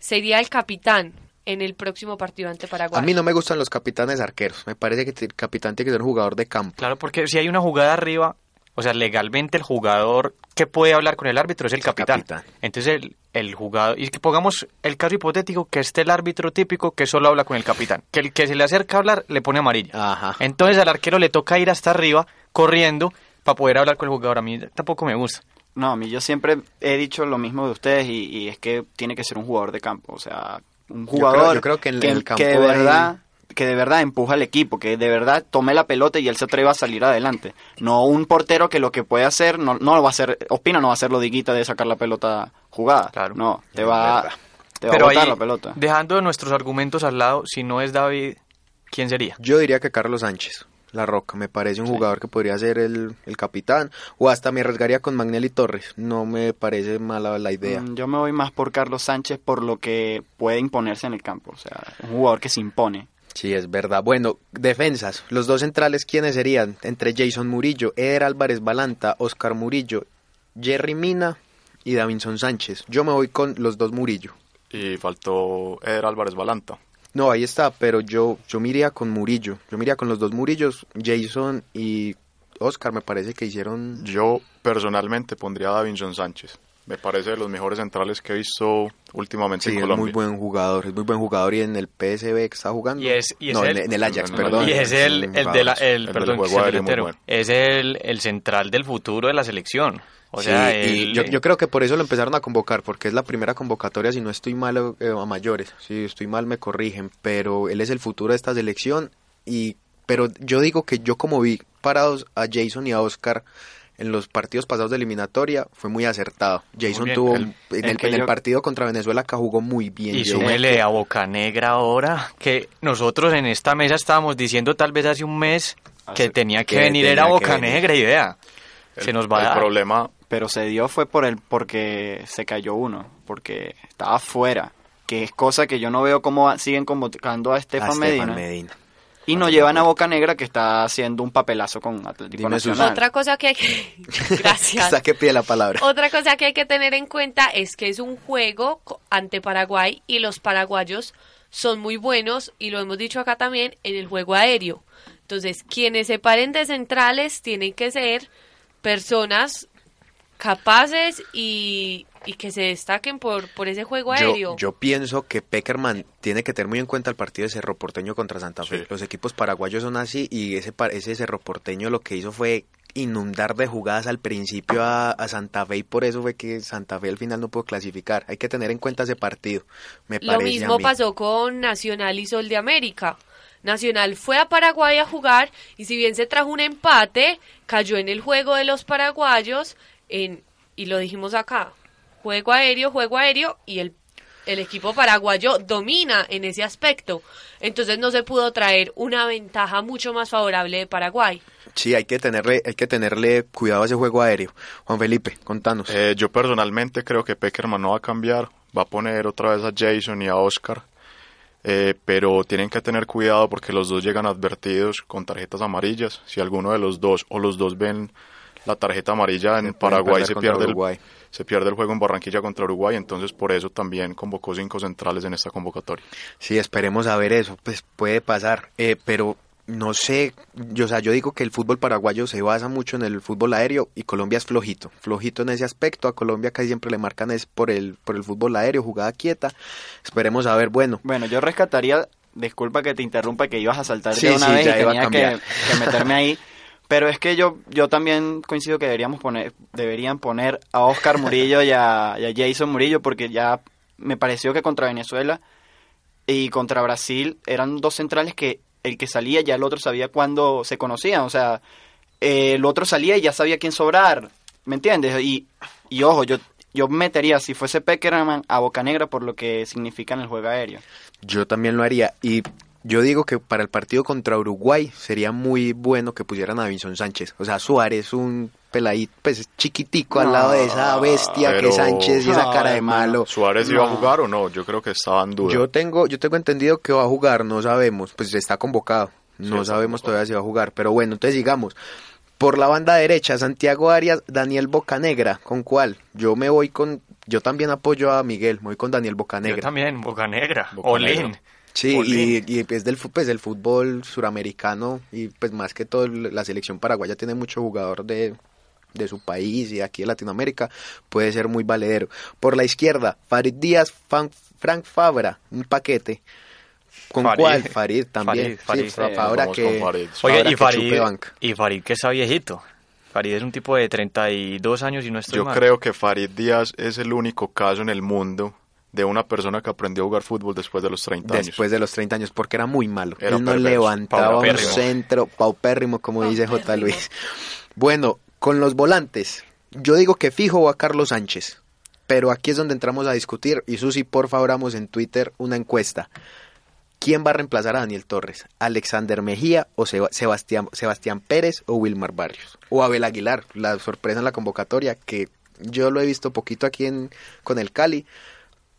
sería el capitán en el próximo partido ante Paraguay. A mí no me gustan los capitanes arqueros. Me parece que el capitán tiene que ser un jugador de campo. Claro, porque si hay una jugada arriba, o sea, legalmente el jugador que puede hablar con el árbitro es el capitán. Entonces el, el, jugador, y que pongamos el caso hipotético que esté el árbitro típico que solo habla con el capitán, que el que se le acerca a hablar le pone amarilla. Ajá. Entonces al arquero le toca ir hasta arriba corriendo para poder hablar con el jugador. A mí tampoco me gusta. No, a mí yo siempre he dicho lo mismo de ustedes y, es que tiene que ser un jugador de campo, o sea, un jugador yo creo, que, en el campo de verdad que de verdad empuja al equipo, que de verdad tome la pelota y él se atreva a salir adelante. No un portero que lo que puede hacer, no, no lo va a hacer, Ospina no va a hacer lo diguita de sacar la pelota jugada. Claro. No, te va, te va Pero a botar la pelota. Dejando nuestros argumentos al lado, si no es David, ¿quién sería? Yo diría que Carlos Sánchez. La Roca, me parece un jugador que podría ser el, el, capitán, o hasta me arriesgaría con Magnelli Torres, no me parece mala la idea. Mm, yo me voy más por Carlos Sánchez por lo que puede imponerse en el campo, o sea, un jugador que se impone. Sí, es verdad. Bueno, defensas. Los dos centrales, ¿quiénes serían? Entre Jason Murillo, Eder Álvarez Balanta, Oscar Murillo, Jerry Mina y Davinson Sánchez. Yo me voy con los dos Murillo. Y faltó Eder Álvarez Balanta. No, ahí está, pero yo, yo miría con Murillo. Yo miría con los dos Murillos, Jason y Oscar, me parece que hicieron... Yo personalmente pondría a Davinson Sánchez. Me parece de los mejores centrales que he visto últimamente en Colombia. es muy buen jugador, es muy buen jugador y en el PSV que está jugando. Y es, y es no, el, en el Ajax, perdón. Y es el, el, de la, el, perdón, bueno. es el, el central del futuro de la selección. O sea, y yo, yo, creo que por eso lo empezaron a convocar, porque es la primera convocatoria, si no estoy mal eh, a mayores, si estoy mal me corrigen, pero él es el futuro de esta selección y pero yo digo que yo como vi parados a Jason y a Oscar en los partidos pasados de eliminatoria fue muy acertado. Jason tuvo en, el, partido contra Venezuela que jugó muy bien. Y súmele a Boca Negra ahora, que nosotros en esta mesa estábamos diciendo tal vez hace un mes que tenía que, venir, era Boca Negra, idea. Se nos va el a dar. problema pero se dio fue por el porque se cayó uno, porque estaba fuera, que es cosa que yo no veo cómo siguen convocando a Estefan, Medina. Y no llevan a Boca Negra que está haciendo un papelazo con Atlético Nacional. Otra cosa que hay que gracias. que pide la palabra. Otra cosa que hay que tener en cuenta es que es un juego ante Paraguay y los paraguayos son muy buenos y lo hemos dicho acá también en el juego aéreo. Entonces, quienes se paren de centrales tienen que ser personas capaces y, que se destaquen por, por ese juego aéreo. Yo, pienso que Peckerman tiene que tener muy en cuenta el partido de Cerro Porteño contra Santa Fe. Los equipos paraguayos son así y ese, ese Cerro Porteño lo que hizo fue inundar de jugadas al principio a, Santa Fe y por eso fue que Santa Fe al final no pudo clasificar. Hay que tener en cuenta ese partido. Me Lo mismo pasó con Nacional y Sol de América. Nacional fue a Paraguay a jugar y si bien se trajo un empate, cayó en el juego de los paraguayos en, y lo dijimos acá, juego aéreo, juego aéreo y el, el equipo paraguayo domina en ese aspecto. Entonces no se pudo traer una ventaja mucho más favorable de Paraguay. Sí, hay que tenerle, hay que tenerle cuidado a ese juego aéreo. Juan Felipe, contanos. Eh, yo personalmente creo que Peckerman no va a cambiar, va a poner otra vez a Jason y a Oscar, eh, pero tienen que tener cuidado porque los dos llegan advertidos con tarjetas amarillas. Si alguno de los dos o los dos ven la tarjeta amarilla en Paraguay se pierde, el, se pierde el juego en Barranquilla contra Uruguay, entonces por eso también convocó cinco centrales en esta convocatoria. Sí, esperemos a ver eso, pues puede pasar, eh, pero no sé, yo, o sea, yo digo que el fútbol paraguayo se basa mucho en el fútbol aéreo y Colombia es flojito, flojito en ese aspecto. A Colombia casi siempre le marcan es por el, por el fútbol aéreo, jugada quieta. Esperemos a ver, bueno. Bueno, yo rescataría, disculpa que te interrumpa, que ibas a saltar de una vez y tenía que, meterme ahí. Pero es que yo, yo también coincido que deberíamos poner, deberían poner a Oscar Murillo y a, y a Jason Murillo, porque ya me pareció que contra Venezuela y contra Brasil eran dos centrales que el que salía ya el otro sabía cuándo se conocían, o sea, el otro salía y ya sabía quién sobrar, ¿me entiendes? Y, y ojo, yo, yo metería, si fuese Peckerman, a Boca Negra por lo que significa en el juego aéreo. Yo también lo haría, y yo digo que para el partido contra Uruguay sería muy bueno que pusieran a Vinson Sánchez. O sea, Suárez, un peladito, pues chiquitico al lado de esa bestia que Sánchez y esa cara de malo. ¿Suárez iba a jugar o no? Yo creo que estaba en duda. Yo tengo, yo tengo entendido que va a jugar, no sabemos, pues está convocado. No sabemos todavía si va a jugar, pero bueno, entonces digamos, por la banda derecha, Santiago Arias, Daniel Bocanegra, ¿con cuál? Yo me voy con, yo también apoyo a Miguel, me voy con Daniel Bocanegra. Yo también, Bocanegra, Olin. Sí, y, y, es del, pues, del fútbol suramericano y pues más que todo la selección paraguaya tiene mucho jugador de, de su país y aquí en Latinoamérica puede ser muy valedero. Por la izquierda, Farid Díaz, Frank Fabra, un paquete. ¿Con cuál? Farid también. Farid, sí, Fabra que, Oye, y Farid, y Farid que está viejito. Farid es un tipo de 32 años y no estoy Yo creo que Farid Díaz es el único caso en el mundo de una persona que aprendió a jugar fútbol después de los 30 años. Después de los 30 años, porque era muy malo. Él no levantaba un centro paupérrimo, como dice J. Luis. Bueno, con los volantes, yo digo que fijo a Carlos Sánchez, pero aquí es donde entramos a discutir y Susi, por favor, vamos en Twitter una encuesta. ¿Quién va a reemplazar a Daniel Torres? ¿Alexander Mejía o Sebastián, Sebastián Pérez o Wilmar Barrios? O Abel Aguilar, la sorpresa en la convocatoria, que yo lo he visto poquito aquí en, con el Cali,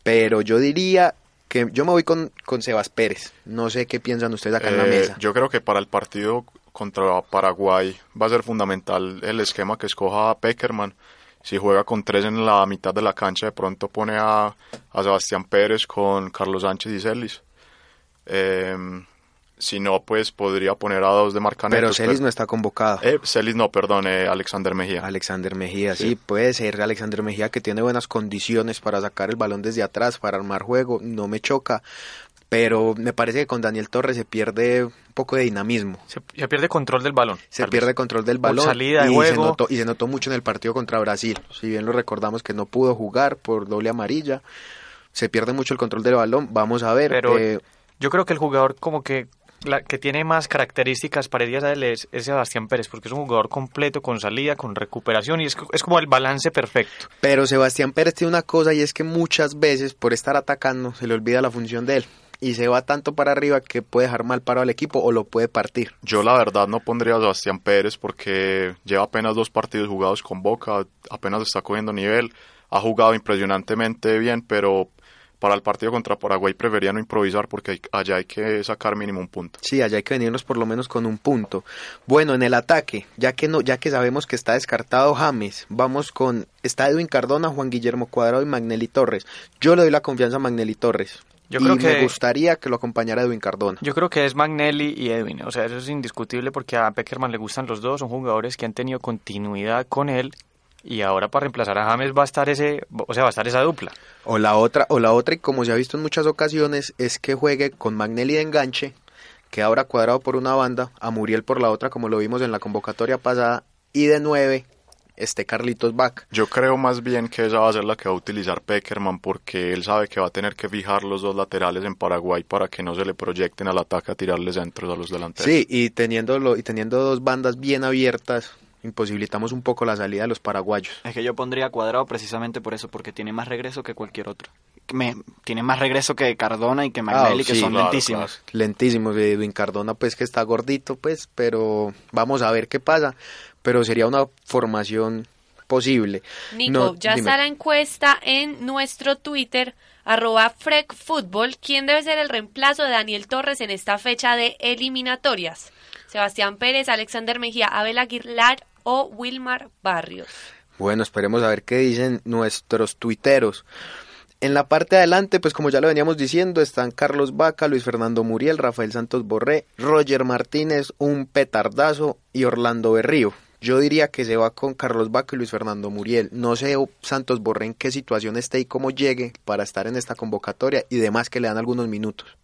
pero yo diría que yo me voy con, con Sebas Pérez. No sé qué piensan ustedes acá en la eh, mesa. Yo creo que para el partido contra Paraguay va a ser fundamental el esquema que escoja Peckerman. Si juega con tres en la mitad de la cancha, de pronto pone a, a Sebastián Pérez con Carlos Sánchez y Celis. Eh, si no, pues podría poner a dos de Marcanetos. Pero Celis no está convocado. Eh, Celis no, perdón, eh, Alexander Mejía. Alexander Mejía, sí. puede ser Alexander Mejía que tiene buenas condiciones para sacar el balón desde atrás, para armar juego, no me choca pero me parece que con Daniel Torres se pierde un poco de dinamismo. Se, pierde control del balón. Se pierde control del balón. salida y, Se notó, y se notó mucho en el partido contra Brasil. Si bien lo recordamos que no pudo jugar por doble amarilla, se pierde mucho el control del balón. Vamos a ver. Pero eh, yo creo que el jugador como que la que tiene más características parecidas a él es, Sebastián Pérez, porque es un jugador completo, con salida, con recuperación, y es, es como el balance perfecto. Pero Sebastián Pérez tiene una cosa, y es que muchas veces, por estar atacando, se le olvida la función de él y se va tanto para arriba que puede dejar mal parado al equipo o lo puede partir. Yo la verdad no pondría a Sebastián Pérez porque lleva apenas dos partidos jugados con Boca, apenas está cogiendo nivel, ha jugado impresionantemente bien, pero para el partido contra Paraguay prefería no improvisar porque allá hay que sacar mínimo un punto. Sí, allá hay que venirnos por lo menos con un punto. Bueno, en el ataque, ya que no, ya que sabemos que está descartado James, vamos con está Edwin Cardona, Juan Guillermo Cuadrado y Magnelli Torres. Yo le doy la confianza a Magnelli Torres. Yo creo que me gustaría que lo acompañara Edwin Cardona. Yo creo que es Magnelli y Edwin, o sea, eso es indiscutible porque a Peckerman le gustan los dos, son jugadores que han tenido continuidad con él y ahora para reemplazar a James va a estar ese, o sea, va a estar esa dupla. O la otra, o la otra y como se ha visto en muchas ocasiones es que juegue con Magnelli de enganche, que ahora cuadrado por una banda, a Muriel por la otra, como lo vimos en la convocatoria pasada y de 9 esté Carlitos Vaca. Yo creo más bien que esa va a ser la que va a utilizar Peckerman porque él sabe que va a tener que fijar los dos laterales en Paraguay para que no se le proyecten al ataque a tirarle centros a los delanteros. Sí, y teniendo, y teniendo dos bandas bien abiertas, imposibilitamos un poco la salida de los paraguayos. Es que yo pondría cuadrado precisamente por eso, porque tiene más regreso que cualquier otro. Me, tiene más regreso que Cardona y que Magnelli, Ah, que sí, son claro, lentísimos. Lentísimos, Edwin Cardona pues que está gordito pues, pero vamos a ver qué pasa, pero sería una formación posible. Nico, No, ya dime. está la encuesta en nuestro Twitter, arroba FrecFootball. ¿Quién debe ser el reemplazo de Daniel Torres en esta fecha de eliminatorias? Sebastián Pérez, Alexander Mejía, Abel Aguilar o Wilmar Barrios. Bueno, esperemos a ver qué dicen nuestros tuiteros. En la parte de adelante, pues como ya lo veníamos diciendo, están Carlos Vaca, Luis Fernando Muriel, Rafael Santos Borré, Roger Martínez, un petardazo y Orlando Berrío. Yo diría que se va con Carlos Vaca y Luis Fernando Muriel. No sé Santos Borré en qué situación esté y cómo llegue para estar en esta convocatoria y demás que le dan algunos minutos.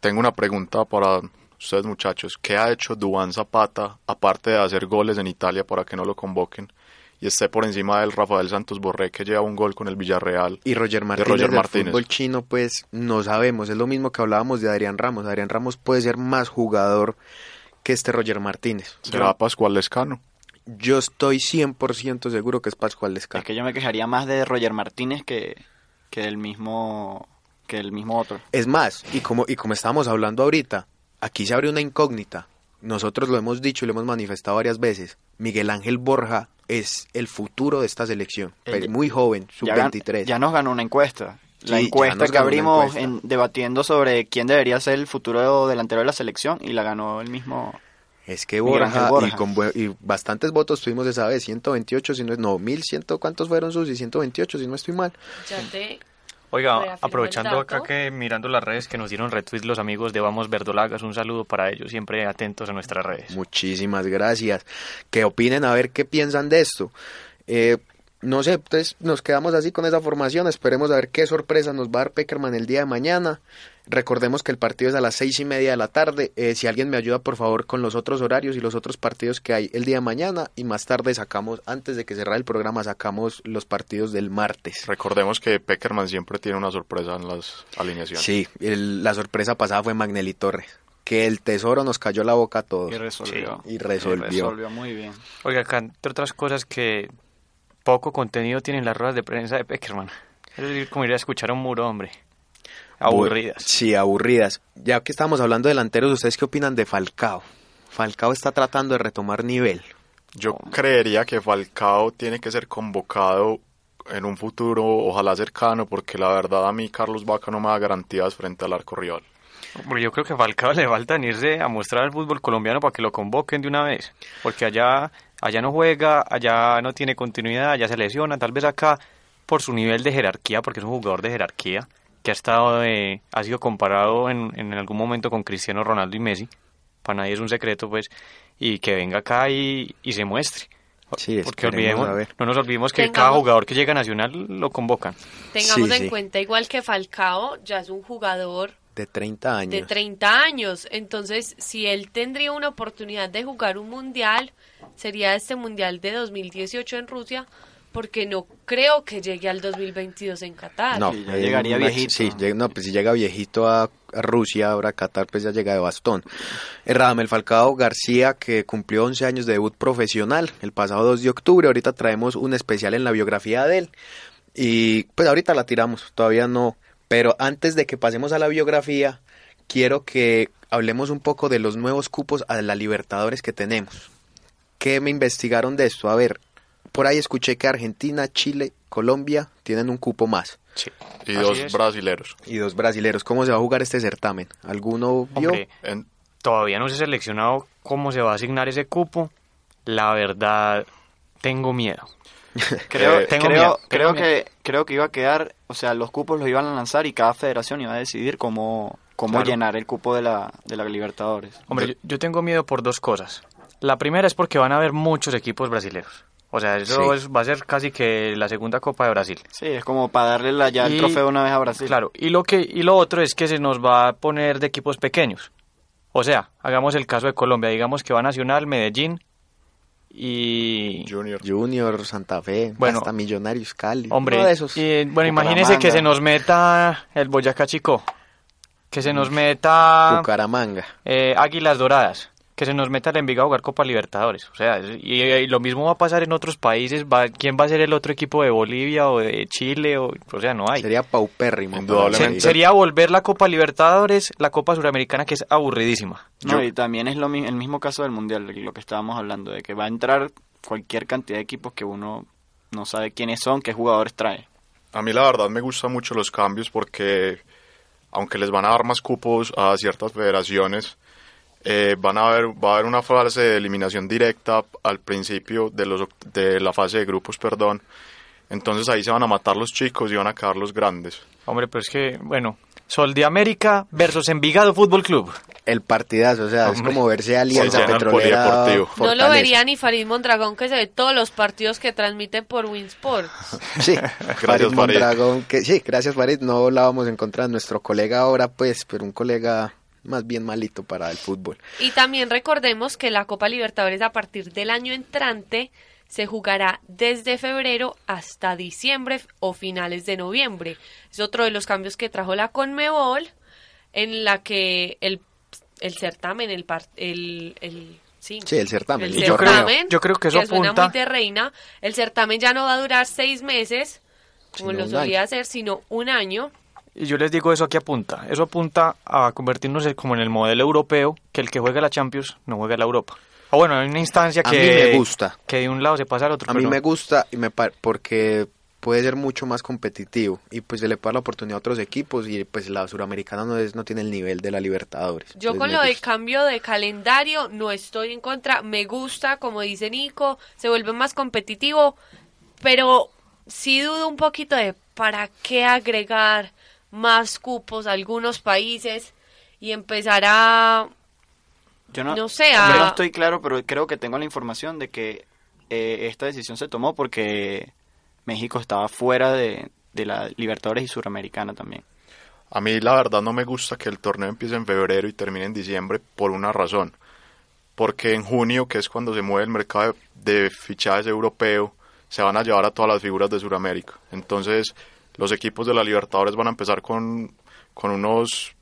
Tengo una pregunta para ustedes muchachos. ¿Qué ha hecho Duván Zapata, aparte de hacer goles en Italia para que no lo convoquen? Y esté por encima del Rafael Santos Borré, que lleva un gol con el Villarreal. Y Roger Martínez Roger del Martínez. fútbol chino, pues no sabemos. Es lo mismo que hablábamos de Adrián Ramos. Adrián Ramos puede ser más jugador que este Roger Martínez. ¿Será Pascual Lescano? Yo estoy 100% seguro que es Pascual Lescano. Es que yo me quejaría más de Roger Martínez que, que del mismo que el mismo otro. Es más, y como, y como estábamos hablando ahorita, aquí se abre una incógnita. Nosotros lo hemos dicho y lo hemos manifestado varias veces. Miguel Ángel Borja es el futuro de esta selección. Él- Pero muy joven, Ya, gan- sub-23. ya nos ganó una encuesta. La Sí, encuesta que abrimos encuesta. en- debatiendo sobre quién debería ser el futuro delantero de la selección y la ganó el mismo. Es que Borja. Y, con y bastantes votos tuvimos esa vez, 128, si no, no, 1100, ¿cuántos fueron sus? Y 128, si no estoy mal. Ya te Oiga, aprovechando acá que mirando las redes que nos dieron retweets los amigos de Vamos Verdolagas, un saludo para ellos, siempre atentos a nuestras redes. Muchísimas gracias. Que opinen a ver qué piensan de esto. Eh, no sé, entonces nos quedamos así con esa formación. Esperemos a ver qué sorpresa nos va a dar Peckerman el día de mañana. Recordemos que el partido es a las seis y media de la tarde. Eh, si alguien me ayuda, por favor, con los otros horarios y los otros partidos que hay el día de mañana. Y más tarde sacamos, antes de que cerrara el programa, sacamos los partidos del martes. Recordemos que Peckerman siempre tiene una sorpresa en las alineaciones. Sí, el- la sorpresa pasada fue Magnelli Torres. Que el tesoro nos cayó la boca a todos. Y resolvió. Sí, y resolvió. resolvió muy bien. Oiga, acá, entre otras cosas que poco contenido tienen las ruedas de prensa de Peckerman. Es decir, como ir a escuchar a un muro, hombre. Aburridas. Sí, aburridas. Ya que estamos hablando de delanteros, ¿ustedes qué opinan de Falcao? Falcao está tratando de retomar nivel. Yo creería que Falcao tiene que ser convocado en un futuro, ojalá cercano, porque la verdad a mí Carlos Vaca no me da garantías frente al arco rival. Hombre, yo creo que a Falcao le falta irse a mostrar al fútbol colombiano para que lo convoquen de una vez. Porque allá, allá no juega, allá no tiene continuidad, allá se lesiona. Tal vez acá, por su nivel de jerarquía, porque es un jugador de jerarquía, que ha estado eh, ha sido comparado en, en algún momento con Cristiano Ronaldo y Messi. Para nadie es un secreto, pues, y que venga acá y, y se muestre. Sí, porque olvidemos, a ver. no nos olvidemos que Tengamos- cada jugador que llega a Nacional lo convocan. tengamos Sí, en sí. cuenta igual que Falcao ya es un jugador De 30 años. de 30 años. Entonces, si él tendría una oportunidad de jugar un mundial, sería este mundial de 2018 en Rusia, porque no creo que llegue al 2022 en Qatar. No, Sí, ya eh, llegaría una- viejito. Sí, no, pues si llega viejito a, a Rusia, ahora a Qatar, pues ya llega de bastón. Eh, Radamel Falcao García, que cumplió 11 años de debut profesional el pasado 2 de octubre. Ahorita traemos un especial en la biografía de él. Y pues ahorita la tiramos, todavía no. Pero antes de que pasemos a la biografía, quiero que hablemos un poco de los nuevos cupos a la Libertadores que tenemos. ¿Qué me investigaron de esto? A ver, por ahí escuché que Argentina, Chile, Colombia tienen un cupo más. Sí. Y Así dos es. brasileros. Y dos brasileros. ¿Cómo se va a jugar este certamen? ¿Alguno vio? Hombre, En- todavía no se ha seleccionado cómo se va a asignar ese cupo. La verdad, tengo miedo. Creo, Eh, creo, miedo, creo que creo que iba a quedar, o sea, los cupos los iban a lanzar y cada federación iba a decidir cómo cómo Claro. llenar el cupo de la de la Libertadores. Hombre, yo, yo tengo miedo por dos cosas. La primera es porque van a haber muchos equipos brasileños. O sea, eso Sí. es- va a ser casi que la segunda Copa de Brasil. Sí, es como para darle la, ya el trofeo una vez a Brasil. Claro, y lo que y lo otro es que se nos va a poner de equipos pequeños. O sea, hagamos el caso de Colombia, digamos que va Nacional, Medellín y Junior. Junior, Santa Fe, Bueno. hasta Millonarios, Cali. Hombre, uno de esos. y, bueno, imagínese que se nos meta el Boyacá Chico, que se nos meta Bucaramanga. eh, Águilas Doradas, que se nos meta el Envigado a jugar Copa Libertadores. O sea, y, y lo mismo va a pasar en otros países. Va, ¿Quién va a ser el otro equipo de Bolivia o de Chile? O, o sea, no hay. Sería paupérrimo. Indudablemente. Se- sería volver la Copa Libertadores, la Copa Suramericana, que es aburridísima. No, Yo- y también es lo, el mismo caso del Mundial, lo que estábamos hablando, de que va a entrar cualquier cantidad de equipos que uno no sabe quiénes son, qué jugadores trae. A mí la verdad me gustan mucho los cambios porque aunque les van a dar más cupos a ciertas federaciones, eh, van a haber, va a haber una fase de eliminación directa al principio de, los, de la fase de grupos, perdón. Entonces ahí se van a matar los chicos y van a quedar los grandes. Hombre, pero es que, bueno, Sol de América versus Envigado Fútbol Club. El partidazo, o sea, es como verse Alianza Petrolera. No lo vería ni Farid Mondragón que se ve todos los partidos que transmiten por Winsport. Sí, Gracias, Farid Farid. Mondragón, que sí, gracias Farid, no la vamos a encontrar nuestro colega ahora pues, pero un colega más bien malito para el fútbol. Y también recordemos que la Copa Libertadores a partir del año entrante se jugará desde febrero hasta diciembre o finales de noviembre. Es otro de los cambios que trajo la Conmebol, en la que el, el certamen, el, par- el, el, sí, Sí, el certamen. el Y yo creo- yo creo que eso suena apunta- muy de reina, el certamen ya no va a durar seis meses, como Sino lo solía hacer, sino un año. Y yo les digo eso aquí apunta. Eso apunta a convertirnos como en el modelo europeo, que el que juega la Champions no juega la Europa. O bueno, hay una instancia A que, mí me gusta. que de un lado se pasa al otro. A mí me gusta y me porque puede ser mucho más competitivo y pues se le puede dar la oportunidad a otros equipos y pues la suramericana no es no tiene el nivel de la Libertadores. Yo Entonces con lo del cambio de calendario no estoy en contra, me gusta, como dice Nico, se vuelve más competitivo, pero sí dudo un poquito de para qué agregar más cupos a algunos países y empezar a Yo no, No sé, yo no estoy claro, pero creo que tengo la información de que eh, esta decisión se tomó porque México estaba fuera de, de la Libertadores y Suramericana también. A mí la verdad no me gusta que el torneo empiece en febrero y termine en diciembre por una razón. Porque en junio, que es cuando se mueve el mercado de, de fichajes europeo, se van a llevar a todas las figuras de Sudamérica. Entonces, los equipos de la Libertadores van a empezar con, con unos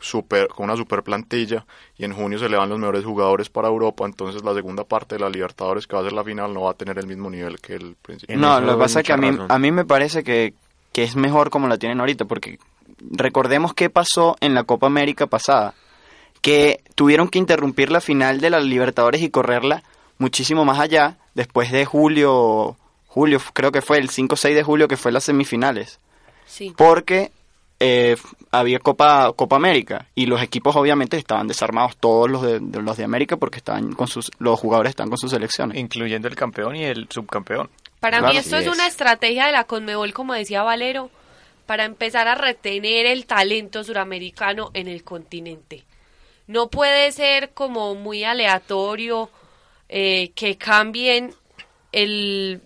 super, con una super plantilla y en junio se le dan los mejores jugadores para Europa, entonces la segunda parte de la Libertadores que va a ser la final no va a tener el mismo nivel que el principio. No, lo que pasa es que a mí, razón. a mí me parece que, que es mejor como la tienen ahorita, porque recordemos qué pasó en la Copa América pasada, que tuvieron que interrumpir la final de la Libertadores y correrla muchísimo más allá, después de julio, julio creo que fue el 5 o 6 de julio que fue las semifinales, sí. porque eh, había Copa, Copa América y los equipos obviamente estaban desarmados, todos los de, de los de América, porque estaban con sus, los jugadores están con sus selecciones. Incluyendo el campeón y el subcampeón. Para Claro, mí esto es, es. una estrategia de la Conmebol, como decía Valero, para empezar a retener el talento suramericano en el continente. No puede ser como muy aleatorio eh, que cambien el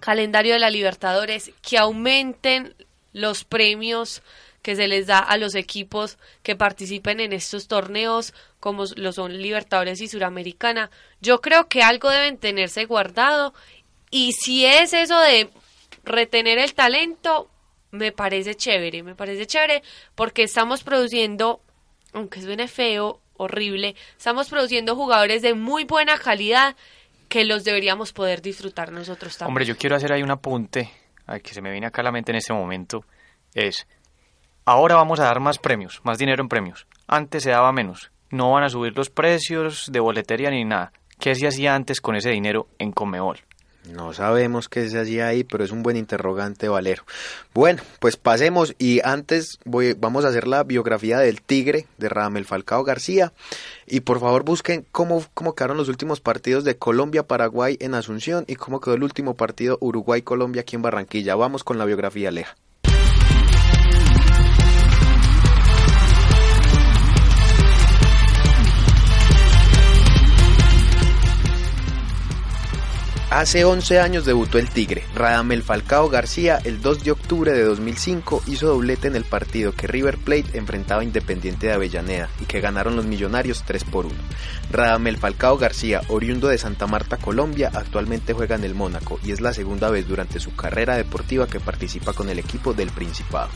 calendario de la Libertadores, que aumenten los premios que se les da a los equipos que participen en estos torneos, como lo son Libertadores y Suramericana. Yo creo que algo deben tenerse guardado y si es eso de retener el talento, me parece chévere, me parece chévere porque estamos produciendo, aunque suene feo, horrible, estamos produciendo jugadores de muy buena calidad que los deberíamos poder disfrutar nosotros también. Hombre, yo quiero hacer ahí un apunte que se me viene acá a la mente en este momento. Es, ahora vamos a dar más premios, más dinero en premios. Antes se daba menos. No van a subir los precios de boletería ni nada. ¿Qué se hacía antes con ese dinero en Comebol? No sabemos qué se hacía ahí, pero es un buen interrogante, Valero. Bueno, pues pasemos y antes voy, vamos a hacer la biografía del Tigre de Ramel Falcao García. Y por favor busquen cómo, cómo quedaron los últimos partidos de Colombia-Paraguay en Asunción y cómo quedó el último partido Uruguay-Colombia aquí en Barranquilla. Vamos con la biografía, Aleja. Hace 11 años debutó el Tigre. Radamel Falcao García el 2 de octubre de 2005 hizo doblete en el partido que River Plate enfrentaba a Independiente de Avellaneda y que ganaron los millonarios 3 por 1. Radamel Falcao García, oriundo de Santa Marta, Colombia, actualmente juega en el Mónaco y es la segunda vez durante su carrera deportiva que participa con el equipo del Principado.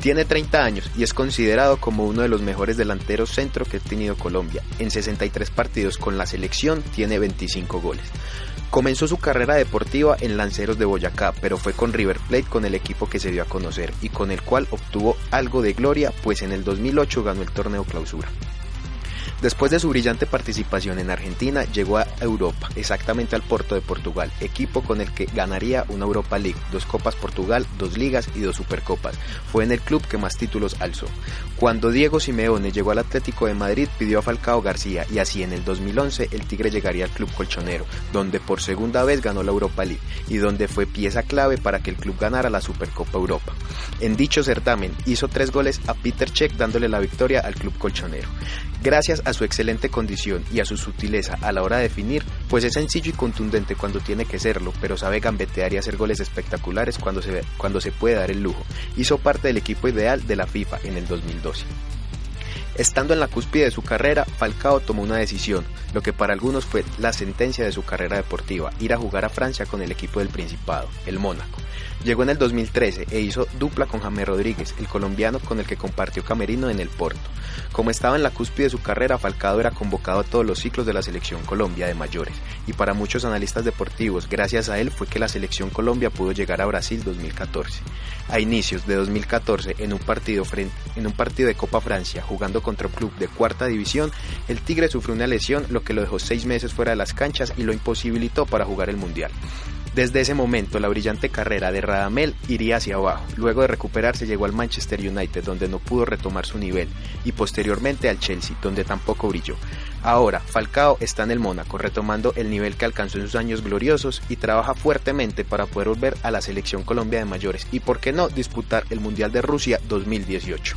Tiene 30 años y es considerado como uno de los mejores delanteros centro que ha tenido Colombia. En 63 partidos con la selección tiene 25 goles. Comenzó su carrera deportiva en Lanceros de Boyacá, pero fue con River Plate con el equipo que se dio a conocer y con el cual obtuvo algo de gloria, pues en el 2008 ganó el torneo clausura. Después de su brillante participación en Argentina, llegó a Europa, exactamente al Porto de Portugal, equipo con el que ganaría una Europa League, dos Copas Portugal, dos Ligas y dos Supercopas. Fue en el club que más títulos alzó. Cuando Diego Simeone llegó al Atlético de Madrid, pidió a Falcao García y así en el 2011 el Tigre llegaría al club colchonero, donde por segunda vez ganó la Europa League y donde fue pieza clave para que el club ganara la Supercopa Europa. En dicho certamen hizo tres goles a Peter Cech dándole la victoria al club colchonero. Gracias a su excelente condición y a su sutileza a la hora de definir, pues es sencillo y contundente cuando tiene que serlo, pero sabe gambetear y hacer goles espectaculares cuando se, cuando se puede dar el lujo. Hizo parte del equipo ideal de la FIFA en el 2012. Estando en la cúspide de su carrera, Falcao tomó una decisión, lo que para algunos fue la sentencia de su carrera deportiva, ir a jugar a Francia con el equipo del Principado, el Mónaco. Llegó en el 2013 e hizo dupla con James Rodríguez, el colombiano con el que compartió camerino en el Porto. Como estaba en la cúspide de su carrera, Falcao era convocado a todos los ciclos de la selección Colombia de mayores, y para muchos analistas deportivos, gracias a él fue que la selección Colombia pudo llegar a Brasil 2014. A inicios de 2014, en un partido, en un partido de Copa Francia, jugando contra un club de cuarta división, el Tigre sufrió una lesión, lo que lo dejó seis meses fuera de las canchas y lo imposibilitó para jugar el Mundial. Desde ese momento, la brillante carrera de Radamel iría hacia abajo. Luego de recuperarse, llegó al Manchester United, donde no pudo retomar su nivel, y posteriormente al Chelsea, donde tampoco brilló. Ahora, Falcao está en el Mónaco, retomando el nivel que alcanzó en sus años gloriosos y trabaja fuertemente para poder volver a la selección Colombia de mayores y, por qué no, disputar el Mundial de Rusia 2018.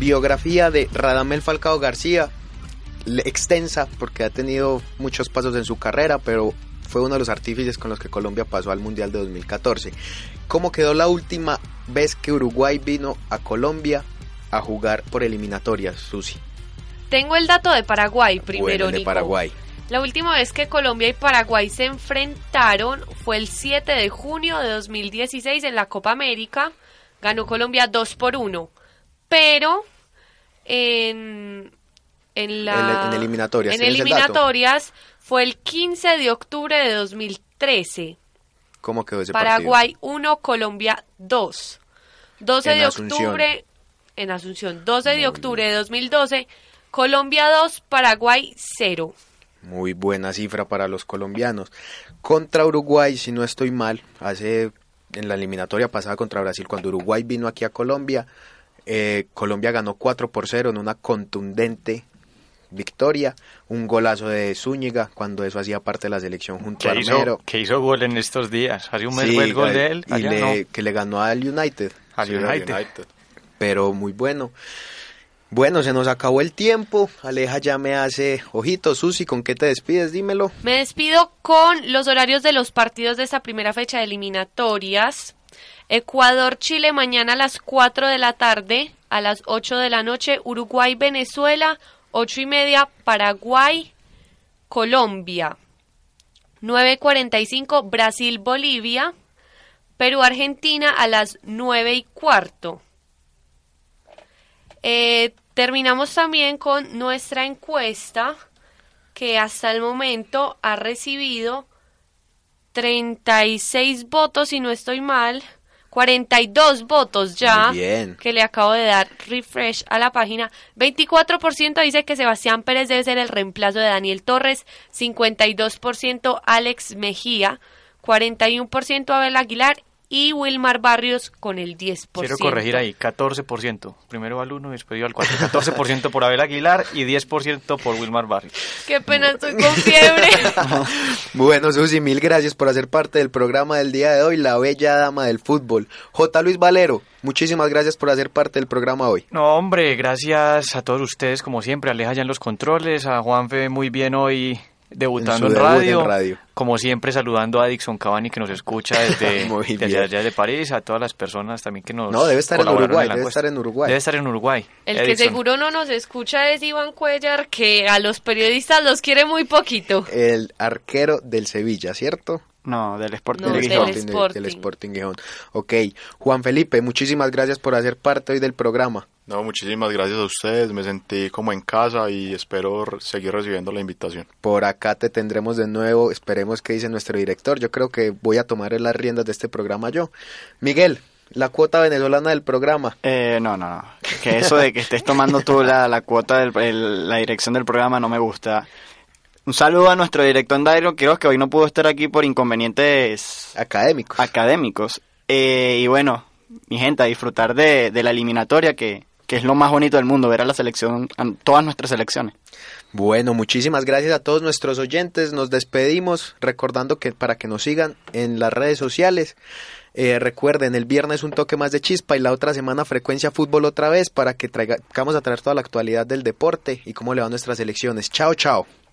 Biografía de Radamel Falcao García, extensa porque ha tenido muchos pasos en su carrera, pero fue uno de los artífices con los que Colombia pasó al Mundial de 2014. ¿Cómo quedó la última vez que Uruguay vino a Colombia a jugar por eliminatorias, Susi? Tengo el dato de Paraguay primero, Bueno, de. Paraguay. La última vez que Colombia y Paraguay se enfrentaron fue el 7 de junio de 2016 en la Copa América. Ganó Colombia 2 por 1. Pero en, en la En- en eliminatorias, en ¿tienes el eliminatorias fue el 15 de octubre de 2013. ¿Cómo quedó ese partido? Paraguay 1, Colombia 2. 12 En de Asunción. octubre en Asunción. 12 de octubre de 2012, Colombia 2, Paraguay 0. Muy buena cifra para los colombianos. Contra Uruguay, si no estoy mal, hace en la eliminatoria pasada contra Brasil, cuando Uruguay vino aquí a Colombia, eh, Colombia ganó 4 por 0 en una contundente victoria. Un golazo de Zúñiga, cuando eso hacía parte de la selección junto a Que Armero. hizo, que hizo gol en estos días. Hace un mes Sí, fue el gol y- de él. y le- no. que le ganó al United. Al Sí, United. pero muy bueno. Bueno, se nos acabó el tiempo. Aleja ya me hace ojitos. Susi, ¿con qué te despides? Dímelo. Me despido con los horarios de los partidos de esta primera fecha de eliminatorias. Ecuador-Chile mañana a las 4 de la tarde, a las 8 de la noche, Uruguay-Venezuela, 8 y media, Paraguay-Colombia, 9.45, Brasil-Bolivia, Perú-Argentina a las 9 y cuarto. Eh, terminamos también con nuestra encuesta que hasta el momento ha recibido 36 votos, si no estoy mal, 42 votos ya. Bien. Que le acabo de dar refresh a la página. 24% dice que Sebastián Pérez debe ser el reemplazo de Daniel Torres. 52% Alex Mejía. 41% Abel Aguilar y Wilmar Barrios con el 10%. Quiero corregir ahí, 14%. Primero va al 1 y después iba al 4. 14% por Abel Aguilar y 10% por Wilmar Barrios. Qué pena, estoy con fiebre. bueno, Susi, mil gracias por hacer parte del programa del día de hoy, La Bella Dama del Fútbol. J. Luis Valero, muchísimas gracias por hacer parte del programa hoy. No, hombre, gracias a todos ustedes, como siempre. Aleja ya en los controles, a Juanfe muy bien hoy debutando en, radio, Como siempre, saludando a Dixon Cavani que nos escucha desde, desde allá de París, a todas las personas también que nos. No, debe estar en Uruguay. debe estar en Uruguay. Debe estar en Uruguay. El que seguro no nos escucha es Iván Cuellar, que a los periodistas los quiere muy poquito. El arquero del Sevilla, ¿cierto? No, del Sporting, no, del, Sporting. del Sporting Gijón. Ok, Juan Felipe, muchísimas gracias por hacer parte hoy del programa. No, muchísimas gracias a ustedes, me sentí como en casa y espero seguir recibiendo la invitación. Por acá te tendremos de nuevo, esperemos que dice nuestro director, yo creo que voy a tomar las riendas de este programa yo. Miguel, la cuota venezolana del programa. Eh, no, no, no, que eso de que estés tomando tú la, la cuota, de la dirección del programa no me gusta. Un saludo a nuestro director en Dairo, creo que hoy no pudo estar aquí por inconvenientes académicos. académicos. Eh, y bueno, mi gente, a disfrutar de, de la eliminatoria que, que es lo más bonito del mundo, ver a la selección, a todas nuestras selecciones. Bueno, muchísimas gracias a todos nuestros oyentes. Nos despedimos recordando que para que nos sigan en las redes sociales. Eh, recuerden, el viernes un toque más de chispa y la otra semana frecuencia fútbol otra vez para que traigamos a traer toda la actualidad del deporte y cómo le van nuestras elecciones. Chao, chao.